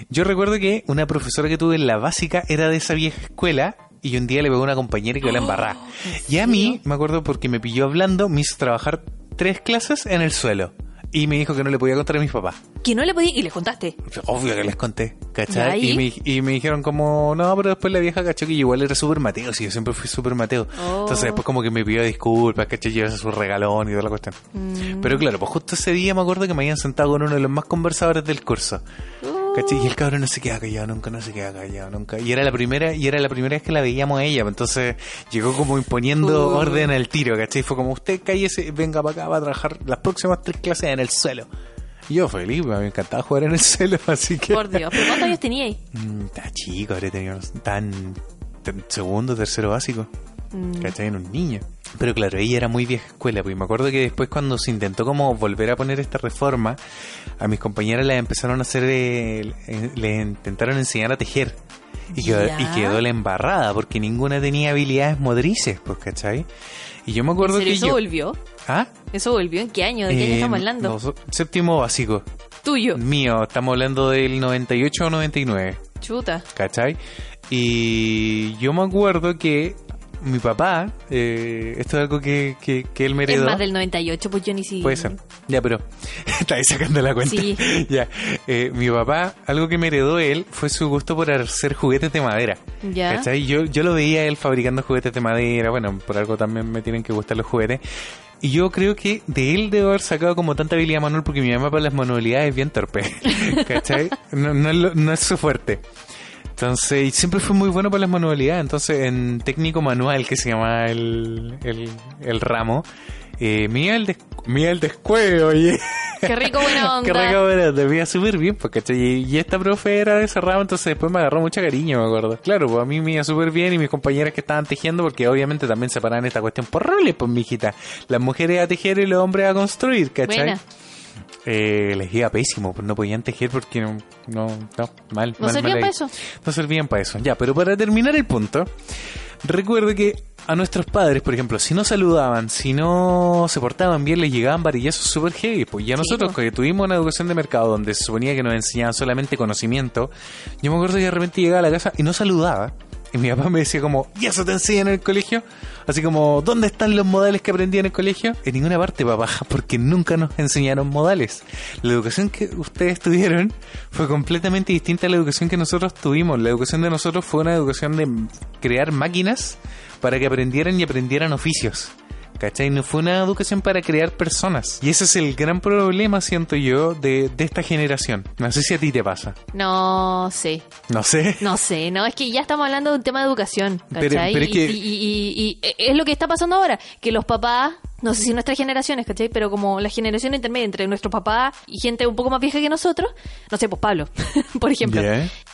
yo recuerdo que una profesora que tuve en la básica era de esa vieja escuela y un día le pegó a una compañera y quedó la embarrada. (gasps) Y a mí, me acuerdo porque me pilló hablando, me hizo trabajar tres clases en el suelo. Y me dijo que no le podía contar a mis papás. Que no le podía. Y le contaste. Obvio que les conté, ¿Y ¿cachai? Y me, y me dijeron como, no, pero después la vieja cachó que igual era súper Mateo, si yo siempre fui súper Mateo. Oh. Entonces después como que me pidió disculpas, ¿cachai? Yo su regalón y toda la cuestión. Mm. Pero claro, pues justo ese día me acuerdo que me habían sentado con uno de los más conversadores del curso. Uh. ¿Cachai? Y el cabrón no se queda callado nunca, no se queda callado nunca. Y era la primera, y era la primera vez que la veíamos a ella, pues entonces llegó como imponiendo Uh. orden al tiro, ¿cachai? Fue como, usted cállese, venga para acá, va a trabajar las próximas tres clases en el suelo. Y yo feliz, me encantaba jugar en el suelo, (laughs) así que... Por Dios. ¿Pero cuántos años teníais? Mm, Está chico, habría tenido tan, tan segundo, tercero básico. Mm. ¿Cachai? En un niño. Pero claro, ella era muy vieja escuela, y me acuerdo que después cuando se intentó como volver a poner esta reforma, a mis compañeras les empezaron a hacer, eh, eh, les intentaron enseñar a tejer. Y quedó, Ya. y quedó la embarrada, porque ninguna tenía habilidades motrices, pues, ¿cachai? Y yo me ¿En acuerdo serio que eso yo... volvió? ¿Ah? ¿Eso volvió? ¿En qué año? ¿De qué año estamos hablando? séptimo básico. Tuyo. Mío, estamos hablando del 98 o 99. Chuta. ¿cachai? Y yo me acuerdo que mi papá, eh, esto es algo que, que, que él me Es heredó. más del 98, pues yo ni siquiera. Puede ser. Ya, pero (laughs) está ahí sacando la cuenta. Sí. (laughs) ya. Eh, mi papá, algo que me heredó él fue su gusto por hacer juguetes de madera. Ya. ¿Cachai? Yo, yo lo veía él fabricando juguetes de madera. Bueno, por algo también me tienen que gustar los juguetes. Y yo creo que de él debo haber sacado como tanta habilidad manual porque mi mamá para las manualidades es bien torpe. (laughs) ¿Cachai? No, no, es no es su fuerte. Entonces, y siempre fue muy bueno para las manualidades. Entonces, en técnico manual, que se llama el, el, el ramo, eh, me iba el, des- me iba el descueo, oye. Qué rico, buena onda. (laughs) Qué rico, pero te veía súper bien, pues, ¿cachai? Y, y esta profe era de ese ramo, entonces después me agarró mucho cariño, me acuerdo. Claro, pues a mí me iba súper bien y mis compañeras que estaban tejiendo, porque obviamente también separaban esta cuestión por roles, pues, mijita. Las mujeres a tejer y los hombres a construir, ¿cachai? Buena. Eh, les iba pésimo, pues no podían tejer porque no, no, no, mal. ¿No mal, servían para eso? No servían para eso. Ya, pero para terminar el punto, recuerde que a nuestros padres, por ejemplo, si no saludaban, si no se portaban bien, les llegaban varillazos super heavy. Pues ya nosotros, que tuvimos una educación de mercado donde se suponía que nos enseñaban solamente conocimiento, yo me acuerdo que de repente llegaba a la casa y no saludaba. Y mi papá me decía como, ¿y eso te enseñan en el colegio? Así como, ¿dónde están los modales que aprendí en el colegio? En ninguna parte, papá, porque nunca nos enseñaron modales. La educación que ustedes tuvieron fue completamente distinta a la educación que nosotros tuvimos. La educación de nosotros fue una educación de crear máquinas para que aprendieran y aprendieran oficios. ¿Cachai? No fue una educación para crear personas. Y ese es el gran problema, siento yo, de, de esta generación. No sé si a ti te pasa. No sé. No sé. No sé, no, es que ya estamos hablando de un tema de educación, ¿cachai? pero es que- y, y- y- y es lo que está pasando ahora, que los papás no sé si nuestras generaciones, ¿cachai? Pero como la generación intermedia entre nuestro papá y gente un poco más vieja que nosotros, no sé, pues Pablo, (laughs) por ejemplo,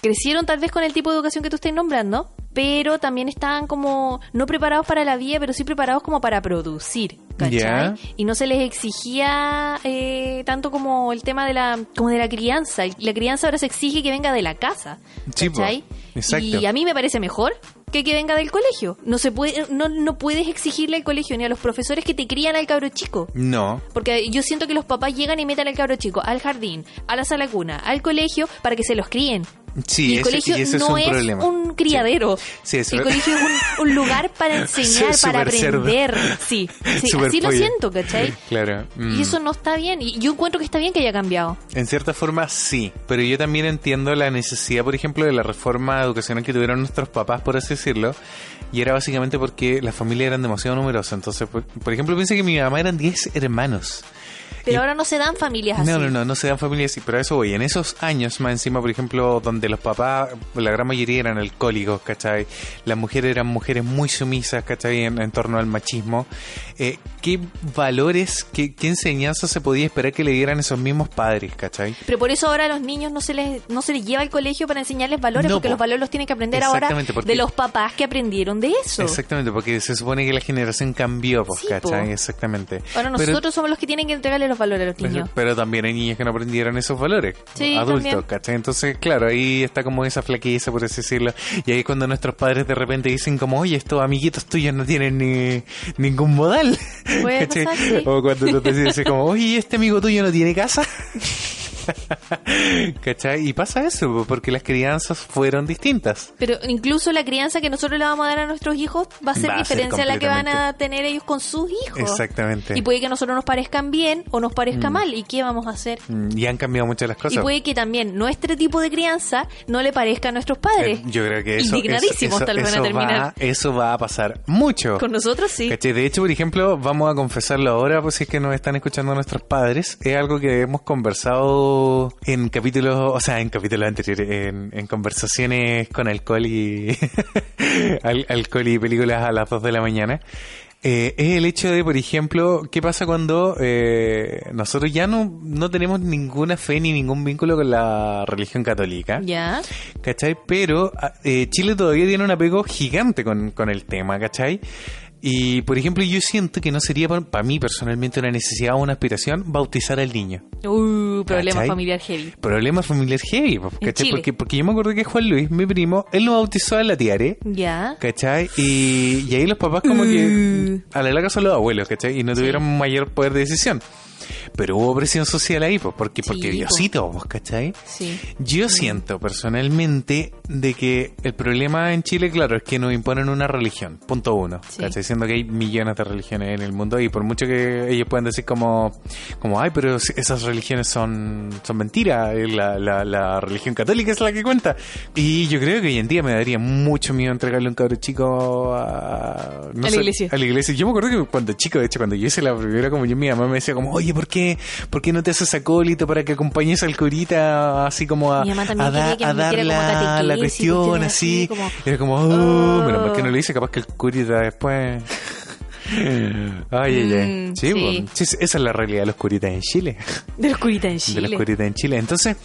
crecieron tal vez con el tipo de educación que tú estás nombrando, pero también estaban como no preparados para la vida, pero sí preparados como para producir, ¿cachai? Y no se les exigía eh, tanto como el tema de la como de la crianza. La crianza ahora se exige que venga de la casa, Sí, po. Y a mí me parece mejor que que venga del colegio. No se puede no, no puedes exigirle al colegio ni a los profesores que te crían al cabro chico. No. Porque yo siento que los papás llegan y meten al cabro chico al jardín, a la sala cuna, al colegio para que se los críen. Sí, el ese- colegio y ese no es un problema. un criadero. Sí, el colegio es un, un lugar para (laughs) enseñar, para cerdo. aprender. Sí, (laughs) sí así lo pollo. siento, ¿cachai? Claro. mm. Y eso no está bien. Y yo encuentro que está bien que haya cambiado. En cierta forma sí, pero yo también entiendo la necesidad, por ejemplo, de la reforma educacional que tuvieron nuestros papás, por así decirlo, y era básicamente porque las familias eran demasiado numerosas. Entonces, por, por ejemplo, piensa que mi mamá eran 10 hermanos. Pero Y- ahora no se dan familias así. No, no, no, no se dan familias así, pero a eso voy. En esos años, más encima, por ejemplo, donde los papás, la gran mayoría eran alcohólicos, ¿cachai? Las mujeres eran mujeres muy sumisas, ¿cachai? En, en torno al machismo. Eh, ¿Qué valores, qué, qué enseñanza se podía esperar que le dieran esos mismos padres, ¿cachai? Pero por eso ahora a los niños no se les no se les lleva al colegio para enseñarles valores, No, porque po. los valores los tienen que aprender ahora porque- de los papás que aprendieron de eso. Exactamente, porque se supone que la generación cambió, pues, Sí, ¿cachai? po. Exactamente. Ahora Pero- nosotros somos los que tienen que entregarle los valores a los Pero, niños. pero también hay niños que no aprendieron esos valores. Sí, adultos, también. ¿cachai? Entonces, claro, ahí está como esa flaqueza, por así decirlo. Y ahí es cuando nuestros padres de repente dicen como, oye, estos amiguitos tuyos no tienen ni ningún modal. (laughs) Pasar, sí. O cuando tú te dices como, oye, ¿y este amigo tuyo no tiene casa. (laughs) (laughs) ¿Cachai? Y pasa eso, po, porque las crianzas fueron distintas. Pero incluso la crianza que nosotros le vamos a dar a nuestros hijos va a ser Va a ser diferente a la que van a tener ellos con sus hijos. Exactamente. Y puede que a nosotros nos parezcan bien o nos parezca Mm. mal. ¿Y qué vamos a hacer? Mm, Y han cambiado muchas las Y cosas. puede que también nuestro tipo de crianza no le parezca a nuestros padres. Eh, Yo creo que eso, Indignadísimos eso- tal vez van a eso terminar. Va, eso va a pasar mucho. Con nosotros sí. ¿Cachai? De hecho, por ejemplo, vamos a confesarlo ahora, pues si es que nos están escuchando nuestros padres. Es algo que hemos conversado en capítulos, o sea, en capítulos anteriores, en, en conversaciones con alcohol y (laughs) al- alcohol y películas a las 2 de la mañana. Eh, es el hecho de, por ejemplo, ¿qué pasa cuando eh, nosotros ya no, no tenemos ninguna fe ni ningún vínculo con la religión católica? Ya. ¿cachai? Pero ah, eh, Chile todavía tiene un apego gigante con, con el tema, ¿cachai? Y, por ejemplo, yo siento que no sería para mí personalmente una necesidad o una aspiración bautizar al niño. Uh, problema ¿Cachai? familiar heavy. Problema familiar heavy, ¿cachai? Porque, porque yo me acuerdo que Juan Luis, mi primo, él lo bautizó a la tiare. Ya. ¿Cachai? Y, y ahí los papás como que a la larga son los abuelos, ¿cachai? Y no tuvieron mayor poder de decisión. Pero hubo presión social ahí, pues, porque, Sí, porque po. Diosito, ¿cachai? Sí. Yo siento personalmente de que el problema en Chile, claro, es que nos imponen una religión, punto uno. ¿cachai? Siendo que hay millones de religiones en el mundo y por mucho que ellos puedan decir como, como ay, pero esas religiones son, son mentiras, eh, la, la, la religión católica es la que cuenta. Y yo creo que hoy en día me daría mucho miedo entregarle un cabro chico a, no A la iglesia. A la iglesia. Yo me acuerdo que cuando chico, de hecho, cuando yo hice la primera comunión, mi mamá me decía como, oye, ¿por qué, ¿por qué no te haces acólito para que acompañes al curita así como a, a, da- a dar como la, la cuestión así? como, Era como, oh, oh. menos mal que no lo hice, capaz que el curita después... (laughs) Ay, ay, ay. Mm, Sí, esa es la realidad de los curitas en Chile De los curitas en de Chile. las curitas en Chile. Entonces,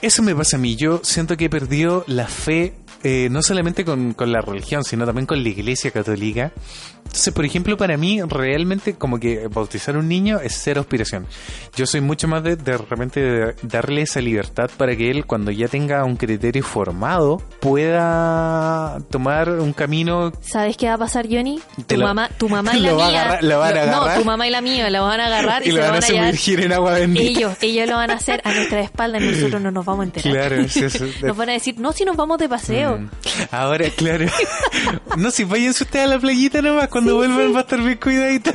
eso me pasa a mí. Yo siento que he perdido la fe, eh, no solamente con, con la religión, sino también con la iglesia católica. Entonces, por ejemplo, para mí, realmente, como que bautizar a un niño es cero aspiración. Yo soy mucho más de, de repente, de darle esa libertad para que él, cuando ya tenga un criterio formado, pueda tomar un camino ¿Sabes qué va a pasar, Johnny? Te Tu lo- mamá, tu mamá (laughs) y la lo mía. agarrar- lo van a No, agarrar. tu mamá y la mía lo van a agarrar (laughs) y, y se lo van a sumergir en agua bendita. Ellos, ellos lo van a hacer a nuestra (laughs) espalda y nosotros no nos vamos a enterar. Claro, sí, eso- Nos van a decir, no, si nos vamos de paseo. Mm. Ahora, claro. (laughs) no, si váyanse ustedes a la playita nomás, cuando vuelvan va a estar bien cuidadito.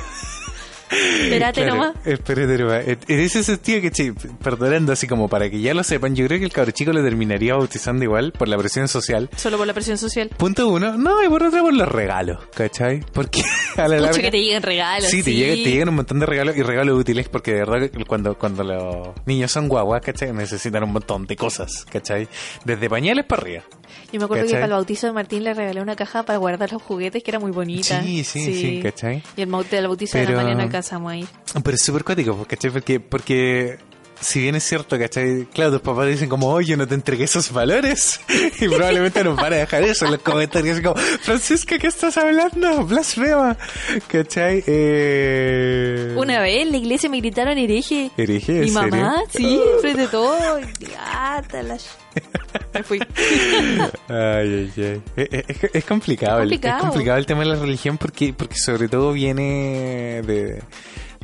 Espérate Claro, nomás. Espérate nomás. En ese sentido que, perdonando así como para que ya lo sepan, yo creo que el cabro chico lo terminaría bautizando igual por la presión social. Solo por la presión social. Punto uno, no, y por otra por los regalos, ¿cachai? Porque (laughs) a la larga... que te lleguen regalos. Sí, te, llega- te llegan un montón de regalos y regalos útiles porque de verdad cuando, cuando los niños son guaguas, ¿cachai? Necesitan un montón de cosas, ¿cachai? Desde pañales para arriba. Yo me acuerdo que ¿Cachai? para el bautizo de Martín le regalé una caja para guardar los juguetes que era muy bonita. Sí, sí, sí, ¿cachai? Y el bautizo de Pero- la Mariana alcanzamos a ir. Pero es súper cuático, ¿cachai? Porque, porque si bien es cierto, ¿cachai? Claro, tus papás dicen como, oye, no te entregué esos valores. (laughs) y probablemente nos van a dejar eso en los comentarios. Como, Francisca, ¿qué estás hablando? Blasfema. ¿Cachai? Eh... Una vez en la iglesia me gritaron hereje. ¿Hereje? Mi ¿En mamá, serio? sí, frente a todo. Me fui. (laughs) Ay, ay, ay. Es, es- es complicado, Es el- complicado. Es complicado el tema de la religión porque, porque sobre todo viene de,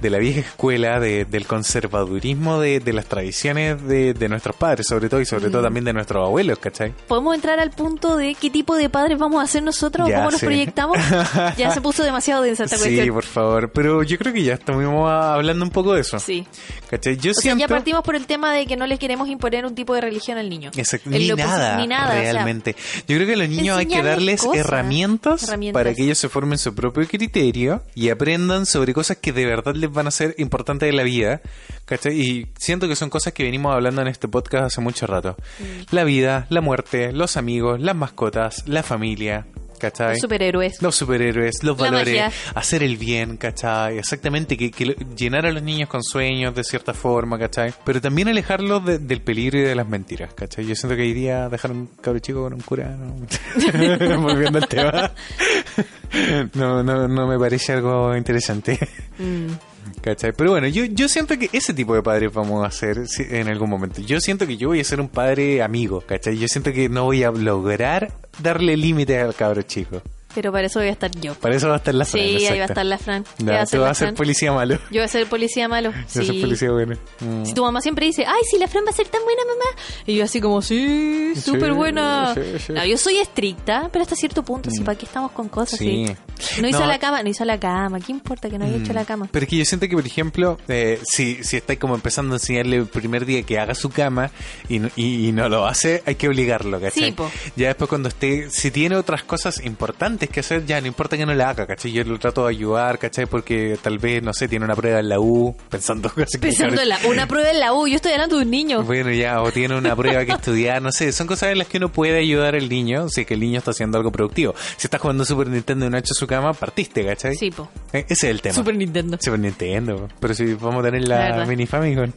de la vieja escuela, de- del conservadurismo de, de las tradiciones de, de nuestros padres, sobre todo, y sobre Mm. todo también de nuestros abuelos, ¿cachai? ¿Podemos entrar al punto de qué tipo de padres vamos a ser nosotros Ya, o cómo nos sí. proyectamos? (laughs) Ya se puso demasiado densa esta Sí, cuestión. por favor. Pero yo creo que ya estuvimos hablando un poco de eso. Sí. ¿Cachai? Yo O sea, ya partimos por el tema de que no le queremos imponer un tipo de religión al niño. Exacto, Ni nada, ni nada, o sea, realmente. Yo creo que a los niños hay que darles cosas, herramientas, herramientas. para que ellos se formen su propio criterio y aprendan sobre cosas que de verdad les van a ser importantes de la vida. ¿cachai? Y siento que son cosas que venimos hablando en este podcast hace mucho rato. Mm. La vida, la muerte, los amigos, las mascotas, la familia. ¿Cachai? Los superhéroes. Los superhéroes, los La valores, magia. hacer el bien, ¿cachai? Exactamente, que, que llenar a los niños con sueños de cierta forma, ¿cachai? Pero también alejarlos de- del peligro y de las mentiras, ¿cachai? Yo siento que hoy día dejar un cabro chico con un cura, ¿no? (laughs) (laughs) volviendo al tema, no, no, no me parece algo interesante. Mm. ¿Cachai? Pero bueno, yo, yo siento que ese tipo de padres vamos a ser en algún momento. Yo siento que yo voy a ser un padre amigo, ¿cachai? Yo siento que no voy a lograr darle límites al cabro chico. Pero para eso voy a estar yo. Para eso va a estar la Fran. Sí, ahí va a exacto. estar la Fran. ¿Qué No, va a tú hacer vas a ser policía malo. Yo voy a ser policía malo. (laughs) Yo soy Sí. policía bueno. Mm. Si tu mamá siempre dice, ay, si la Fran va a ser tan buena mamá. Y yo así como, sí, Sí, súper buena. sí, sí. No, yo soy estricta, pero hasta cierto punto, sí, ¿para qué estamos con cosas Sí. No hizo No. la cama, no hizo la cama. ¿Qué importa que no haya hecho la cama? Pero es que yo siento que, por ejemplo, eh, si, si estáis como empezando a enseñarle el primer día que haga su cama y, no- y, y no lo hace, hay que obligarlo, ¿cachai? Sí, po. Ya después cuando esté, si tiene otras cosas importantes que hacer, ya no importa que no la haga, ¿cachai? Yo lo trato de ayudar, ¿cachai? Porque tal vez, no sé, tiene una prueba en la U, pensando casi que- Pensando en la, (laughs) una prueba en la U, yo estoy hablando de un niño. Bueno, ya, o tiene una prueba que estudiar, no sé, son cosas en las que uno puede ayudar al niño, si es que el niño está haciendo algo productivo. Si estás jugando Super Nintendo y no ha hecho su cama, partiste, ¿cachai? Sí, po. Eh, Ese es el tema. Super Nintendo. Super Nintendo, pero si vamos a tener La mini Famicom.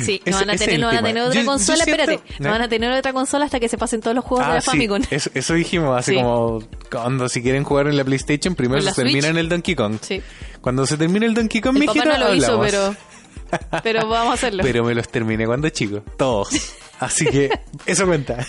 Sí, no van a tener, no van a tener otra Yo- yo consola, siento- espérate. No van a tener otra consola hasta que se pasen todos los juegos de la Ah, sí, Famicom. eso, eso dijimos, Sí. como cuando si quieren jugar en la PlayStation, primero se termina Switch. en el Donkey Kong. Sí. Cuando se termine el Donkey Kong, papá no lo hizo, hablamos. pero, pero vamos a hacerlo. (laughs) Pero me los terminé cuando chico, todos. (laughs) Así que eso cuenta.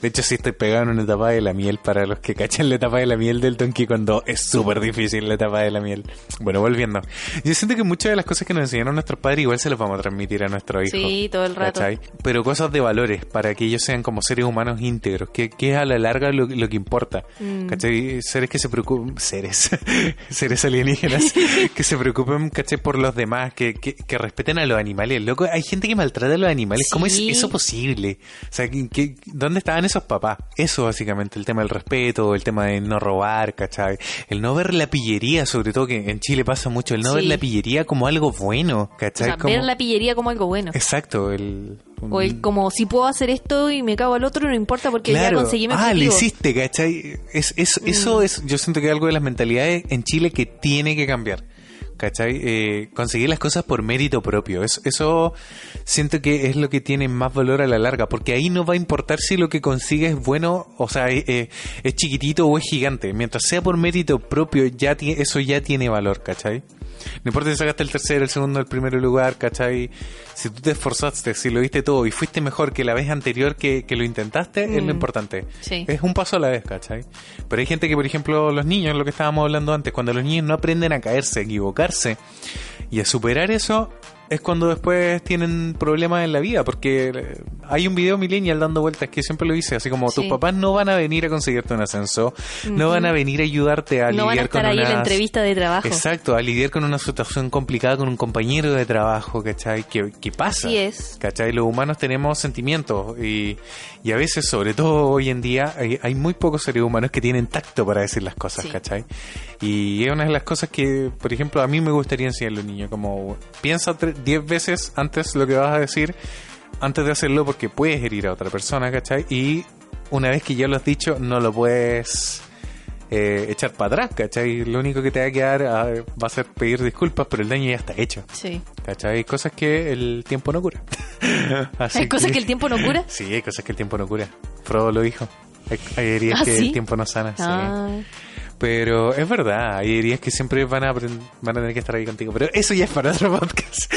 De hecho, sí estoy pegado en una etapa de la miel para los que cachan la etapa de la miel del Donkey Kong 2. Es súper difícil la etapa de la miel. Bueno, volviendo. Yo siento que muchas de las cosas que nos enseñaron nuestros padres igual se las vamos a transmitir a nuestros hijos. Sí, todo el rato. ¿cachai? Pero cosas de valores para que ellos sean como seres humanos íntegros, que, que es a la larga lo, lo que importa. Mm. ¿Cachai? Seres que se preocupen, seres, (laughs) seres alienígenas, (laughs) que se preocupen, ¿cachai? Por los demás, que, que, que respeten a los animales. Loco, hay gente que maltrata a los animales. ¿Cómo es Sí. eso posible? O sea, ¿qué- qué- ¿dónde estaban esos papás? Eso básicamente, el tema del respeto, el tema de no robar, ¿cachai? El no ver la pillería, sobre todo que en Chile pasa mucho, el no Sí. ver la pillería como algo bueno, o ¿cachai? sea, Como- ver la pillería como algo bueno. Exacto, el... O el como si puedo hacer esto y me cago al otro, no importa porque ya conseguí mi ah, lo objetivo. Mm. hiciste, ¿cachai? Es, es- Eso es, yo siento que es algo de las mentalidades en Chile que tiene que cambiar. ¿Cachai? Eh, conseguir las cosas por mérito propio. Es- eso siento que es lo que tiene más valor a la larga, porque ahí no va a importar si lo que consigues es bueno, o sea, eh, eh, es chiquitito o es gigante. Mientras sea por mérito propio, ya eso ya tiene valor, ¿cachai? No importa si sacaste el tercero, el segundo, el primer lugar, ¿cachai? Si tú te esforzaste, si lo viste todo y fuiste mejor que la vez anterior que, que lo intentaste, es lo Mm. importante. Sí. Es un paso a la vez, ¿cachai? Pero hay gente que, por ejemplo, los niños, lo que estábamos hablando antes, cuando los niños no aprenden a caerse, a y a superar eso, es cuando después tienen problemas en la vida, porque eh, hay un video millennial dando vueltas que siempre lo dice, así como tus papás no van a venir a conseguirte un ascenso, no van a venir a ayudarte a no van a lidiar con estar ahí en la unas- entrevista de trabajo. Exacto, a lidiar con una situación complicada con un compañero de trabajo, ¿cachai? ¿Qué, qué pasa? Así es. ¿Cachai? Los humanos tenemos sentimientos y, y a veces, sobre todo hoy en día, hay, hay muy pocos seres humanos que tienen tacto para decir las cosas, Sí. ¿cachai? Y es una de las cosas que, por ejemplo, a mí me gustaría enseñarle a los niños, como piensa 10 veces antes lo que vas a decir, antes de hacerlo porque puedes herir a otra persona, ¿cachai? Y una vez que ya lo has dicho, no lo puedes eh, echar para atrás, ¿cachai? Lo único que te va a quedar ah, va a ser pedir disculpas, pero el daño ya está hecho. Sí. ¿Cachai? Hay cosas que el tiempo no cura. (laughs) Así ¿Hay cosas que el tiempo no cura? (laughs) Sí, hay cosas que el tiempo no cura. Frodo lo dijo. Hay, hay heridas ¿Ah, que sí? el tiempo no sana. sí. Pero es verdad, hay heridas que siempre van a, van a tener que estar ahí contigo. Pero eso ya es para otro podcast.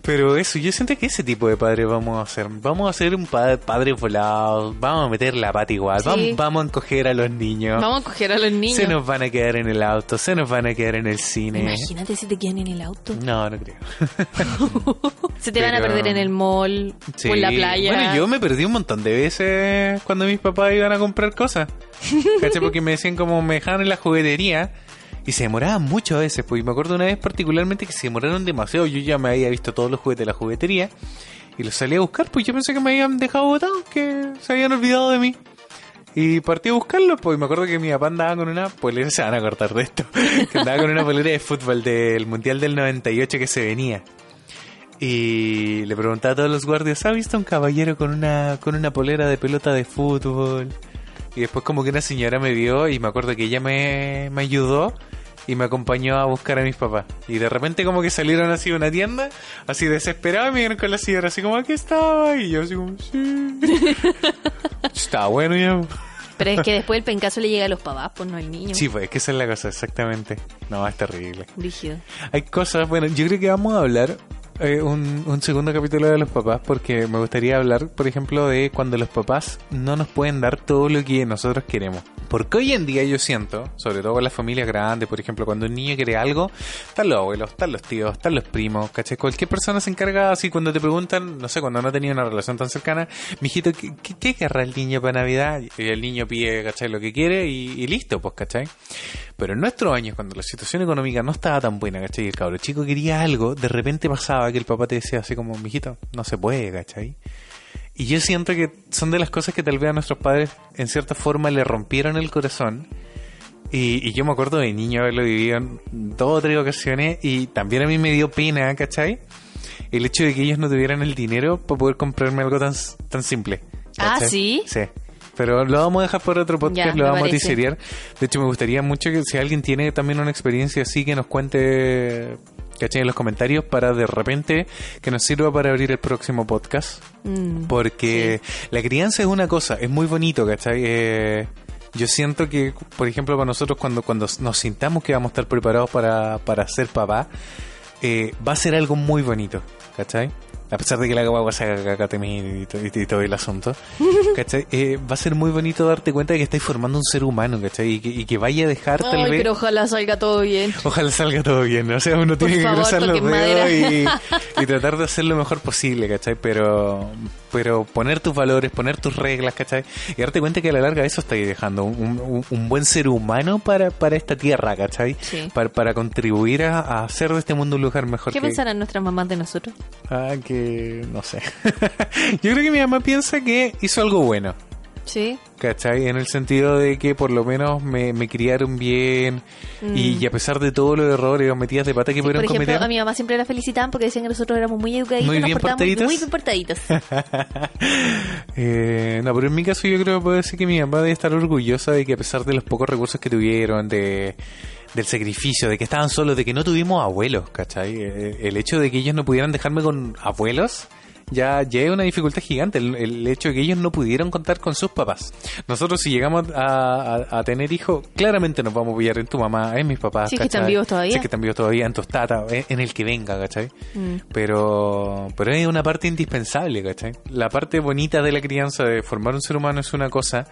Pero eso, yo siento que ese tipo de padre vamos a hacer. Vamos a hacer un padre, padre volado. Vamos a meter la pata igual. Sí. Vamos, vamos a encoger a los niños. Vamos a coger a los niños. Se nos van a quedar en el auto, se nos van a quedar en el cine. Imagínate si te quedan en el auto. No, no creo. (laughs) Se te van a perder en el mall Sí. o en la playa. Bueno, yo me perdí un montón de veces cuando mis papás iban a comprar cosas. (laughs) ¿Cachai? Porque me decían como me dejaban en la juguetería y se demoraban mucho a veces. Pues me acuerdo una vez particularmente que se demoraron demasiado. Yo ya me había visto todos los juguetes de la juguetería y los salí a buscar. Pues yo pensé que me habían dejado botados, que se habían olvidado de mí. Y partí a buscarlos, pues me acuerdo que mi papá andaba con una polera, (laughs) se van a cortar de esto, (laughs) que andaba con una polera de fútbol del Mundial del 98 que se venía. Y le preguntaba a todos los guardias, ¿ha visto un caballero con una, con una polera de pelota de fútbol? Y después como que una señora me vio y me acuerdo que ella me, me ayudó y me acompañó a buscar a mis papás. Y de repente como que salieron así de una tienda, así desesperados, y me vieron con la señora así como, aquí estaba. Y yo así como, sí. (laughs) Está bueno ya. Pero es que después el pencazo le llega a los papás, pues no al niño. Sí, pues es que esa es la cosa, exactamente. No, es terrible. Rígido. Hay cosas, bueno, yo creo que vamos a hablar eh, un, un segundo capítulo de los papás porque me gustaría hablar, por ejemplo, de cuando los papás no nos pueden dar todo lo que nosotros queremos. Porque hoy en día yo siento, sobre todo con las familias grandes, por ejemplo, cuando un niño quiere algo, están los abuelos, están los tíos, están los primos, ¿cachai? Cualquier persona se encarga así cuando te preguntan, no sé, cuando no tenía una relación tan cercana, mijito, ¿qué, qué, querrá el niño para Navidad? El niño pide, ¿cachai? Lo que quiere y, y listo, pues, ¿cachai? Pero en nuestros años, cuando la situación económica no estaba tan buena, ¿cachai? El cabro chico quería algo, de repente pasaba que el papá te decía así como, mijito, no se puede, ¿cachai? Y yo siento que son de las cosas que tal vez a nuestros padres en cierta forma le rompieron el corazón. Y, y yo me acuerdo de niño haberlo vivido en dos o tres ocasiones y también a mí me dio pena, ¿cachai? El hecho de que ellos no tuvieran el dinero para poder comprarme algo tan, tan simple. Ah. ¿sí? Sí. Pero lo vamos a dejar por otro podcast, Ya, lo vamos a parece. tiseriar. De hecho, me gustaría mucho que si alguien tiene también una experiencia así, que nos cuente, ¿cachai? En los comentarios para de repente que nos sirva para abrir el próximo podcast. Mm, Porque la crianza es una cosa, es muy bonito, ¿cachai? Eh, yo siento que, por ejemplo, para nosotros cuando, cuando nos sintamos que vamos a estar preparados para, para ser papá, eh, va a ser algo muy bonito, ¿cachai? A pesar de que la guagua se haga caca también y, y- y todo el asunto, (laughs) ¿cachai? Eh, va a ser muy bonito darte cuenta de que estáis formando un ser humano, ¿cachai? Y que, y que vaya a dejar tal vez... pero ojalá salga todo bien. Ojalá salga todo bien, ¿no? o sea, uno tiene que cruzar los dedos y, (laughs) y tratar de hacer lo mejor posible, ¿cachai? Pero, pero poner tus valores, poner tus reglas, ¿cachai? Y darte cuenta que a la larga eso estáis dejando un, un- un buen ser humano para, para esta tierra, ¿cachai? Sí. Para, para contribuir a, a hacer de este mundo un lugar mejor. ¿Qué que- pensarán nuestras mamás de nosotros? Ah, que no sé. (laughs) Yo creo que mi mamá piensa que hizo algo bueno. Sí. ¿Cachai? En el sentido de que por lo menos me, me criaron bien y, y a pesar de todos los errores o metidas de pata que Mm. Sí, por pudieron ejemplo, cometer. a mi mamá siempre la felicitaban porque decían que nosotros éramos muy educaditos Muy nos bien portaditos. Muy bien portaditos. Eh, no, pero en mi caso yo creo que puedo decir que mi mamá debe estar orgullosa de que a pesar de los pocos recursos que tuvieron, de del sacrificio, de que estaban solos, de que no tuvimos abuelos, ¿cachai? Eh, El hecho de que ellos no pudieran dejarme con abuelos ya, ya es una dificultad gigante, el, el hecho de que ellos no pudieron contar con sus papás. Nosotros si llegamos a, a- a tener hijos, claramente nos vamos a apoyar en tu mamá, en mis papás. Es que están vivos todavía. Que están vivos todavía, en tus tatas, en, en el que venga, ¿cachai? Mm. Pero, pero es una parte indispensable, ¿cachai? La parte bonita de la crianza, de formar un ser humano es una cosa,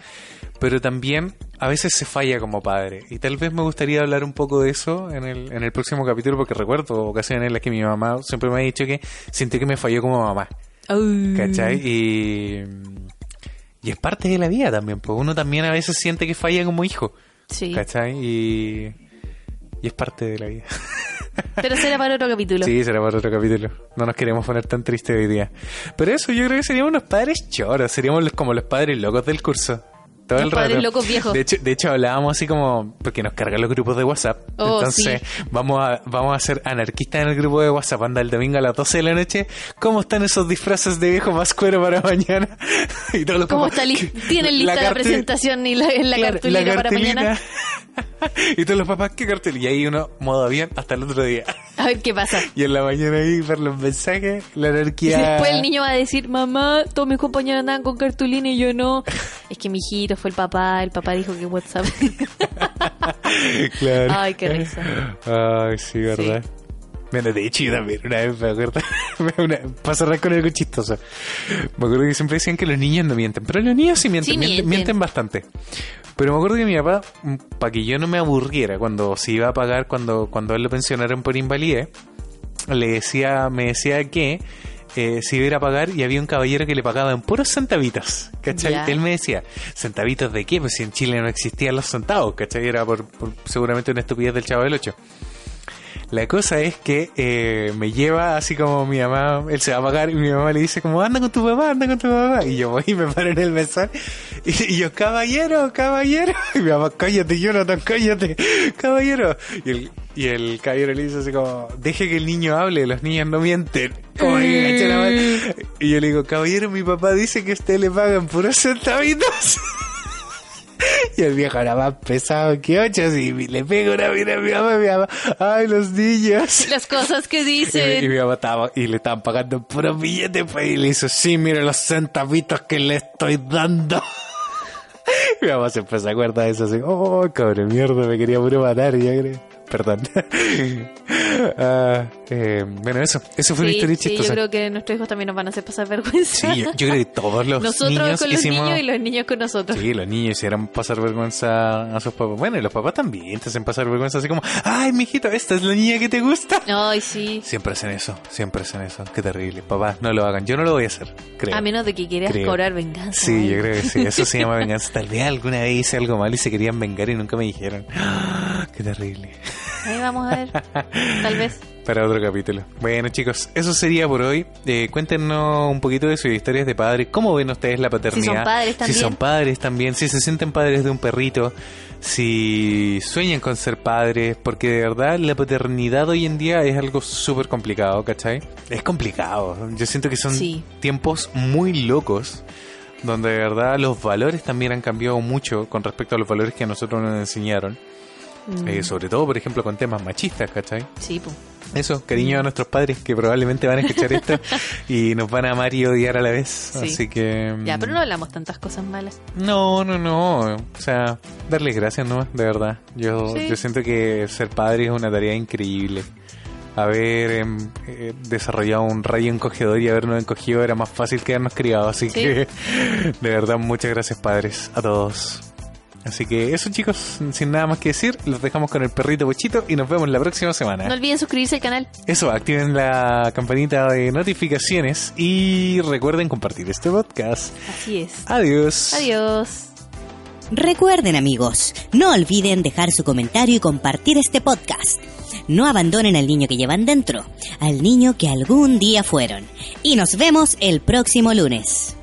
pero también a veces se falla como padre. Y tal vez me gustaría hablar un poco de eso en el, en el próximo capítulo, porque recuerdo ocasiones en las que mi mamá siempre me ha dicho que sintió que me falló como mamá, ¿cachai? Y, y es parte de la vida también, pues uno también a veces siente que falla como hijo, Sí. ¿cachai? Y, y es parte de la vida. (laughs) Pero será para otro capítulo. Sí, será para otro capítulo. No nos queremos poner tan tristes hoy día. Pero eso, yo creo que seríamos unos padres choros. Seríamos los- como los padres locos del curso. Todo Los el rato. padres locos viejos. De hecho, de hecho hablábamos así como porque nos cargan los grupos de WhatsApp. Oh, Entonces, sí. vamos a vamos a ser anarquistas en el grupo de WhatsApp, anda el domingo a las 12 de la noche. ¿Cómo están esos disfraces de viejo más cuero para (laughs) mañana? y todos los ¿Cómo papás, está li-. (laughs) ¿Tienen lista la, presentación y la, en la Claro, cartulina la para mañana? (laughs) (laughs) y todos los papás, ¿qué cartel? Y ahí uno, modo avión, hasta el otro día. (laughs) A ver qué pasa. Y en la mañana ahí ver los mensajes, la Y anarquía. después el niño va a decir, mamá, todos mis compañeros andaban con cartulina y yo no. (laughs) Es que mi hijito fue el papá, el papá dijo que WhatsApp. claro. Ay, qué risa. Ay, sí, ¿verdad? Bueno, de hecho, yo también una vez me acuerdo, (laughs) una, para cerrar con algo chistoso, me acuerdo que siempre decían que los niños no mienten, pero los niños sí mienten, Sí mienten, mienten. mienten bastante. Pero me acuerdo que mi papá, para que yo no me aburriera cuando se iba a pagar, cuando, cuando él lo pensionaron por invalidez, le decía, me decía que eh, se iba a ir a pagar y había un caballero que le pagaba en puros centavitos, ¿cachai? Él me decía, ¿centavitos de qué? Pues si en Chile no existían los centavos, ¿cachai? Era por, por seguramente una estupidez del chavo del 8. La cosa es que eh, me lleva así como mi mamá, él se va a pagar y mi mamá le dice como anda con tu papá, anda con tu papá. Y yo voy y me paro en el mesón y, y yo, caballero, caballero. (laughs) Y mi mamá, cállate, Jonathan, cállate, caballero. Y el, y el caballero le dice así como, deje que el niño hable, los niños no mienten. Como que mano. Y yo le digo, caballero, mi papá dice que a usted le pagan puros centavitos. (laughs) (laughs) Y el viejo era más pesado que ocho, y le pego una mira a mi mamá, y mi mamá, ay, los niños. (laughs) Las cosas que Y, mi- y dicen. mi mamá estaba, y le estaban pagando puros billetes, pues, y le hizo, sí, mire los centavitos que le estoy dando. (laughs) mi mamá se empezó a acordar de eso, así, oh, cabrón, mierda, me quería puro matar, ya creo. Perdón. Ah, eh, bueno, eso, eso fue una Sí, historia sí, yo chistosa. creo que nuestros hijos también nos van a hacer pasar vergüenza. Sí, yo, yo creo que todos los Nosotros niños con los hicimos... niños y los niños con nosotros. Sí, los niños hicieran pasar vergüenza a sus papás. Bueno, y los papás también te hacen pasar vergüenza así como, ay, mijito, esta es la niña que te gusta. Ay, sí. Siempre hacen eso, siempre hacen eso. Qué terrible. Papá, no lo hagan. Yo no lo voy a hacer, creo. A menos de que quieras Creo. cobrar venganza. Sí, yo creo que sí. Eso se llama venganza. Tal vez alguna vez hice algo mal y se querían vengar y nunca me dijeron. (gasps) Qué terrible. Ahí vamos a ver. (laughs) Tal vez. Para otro capítulo. Bueno, chicos, eso sería por hoy. Eh, cuéntenos un poquito de sus historias de padres. ¿Cómo ven ustedes la paternidad? Si son padres también. Si son padres también. Si se sienten padres de un perrito. Si sueñan con ser padres. Porque de verdad la paternidad hoy en día es algo súper complicado, ¿cachai? Es complicado. Yo siento que son Sí. tiempos muy locos. Donde de verdad los valores también han cambiado mucho con respecto a los valores que a nosotros nos enseñaron. Mm, Eh, sobre todo, por ejemplo, con temas machistas, ¿cachai? Sí, pues. Eso, cariño a nuestros padres que probablemente van a escuchar (laughs) esto y nos van a amar y odiar a la vez. Sí. Así que. mm, Ya, pero no hablamos tantas cosas malas. No, no, no. O sea, darles gracias, ¿no? De verdad. Yo, Sí. yo siento que ser padre es una tarea increíble. Haber em, eh, desarrollado un rayo encogedor y habernos encogido era más fácil que habernos criado. Así Sí. que, (laughs) de verdad, muchas gracias, padres, a todos. Así que eso, chicos, sin nada más que decir, los dejamos con el perrito bochito y nos vemos la próxima semana. No olviden suscribirse al canal. Eso, activen la campanita de notificaciones y recuerden compartir este podcast. Así es. Adiós. Adiós. Recuerden amigos, no olviden dejar su comentario y compartir este podcast. No abandonen al niño que llevan dentro, al niño que algún día fueron. Y nos vemos el próximo lunes.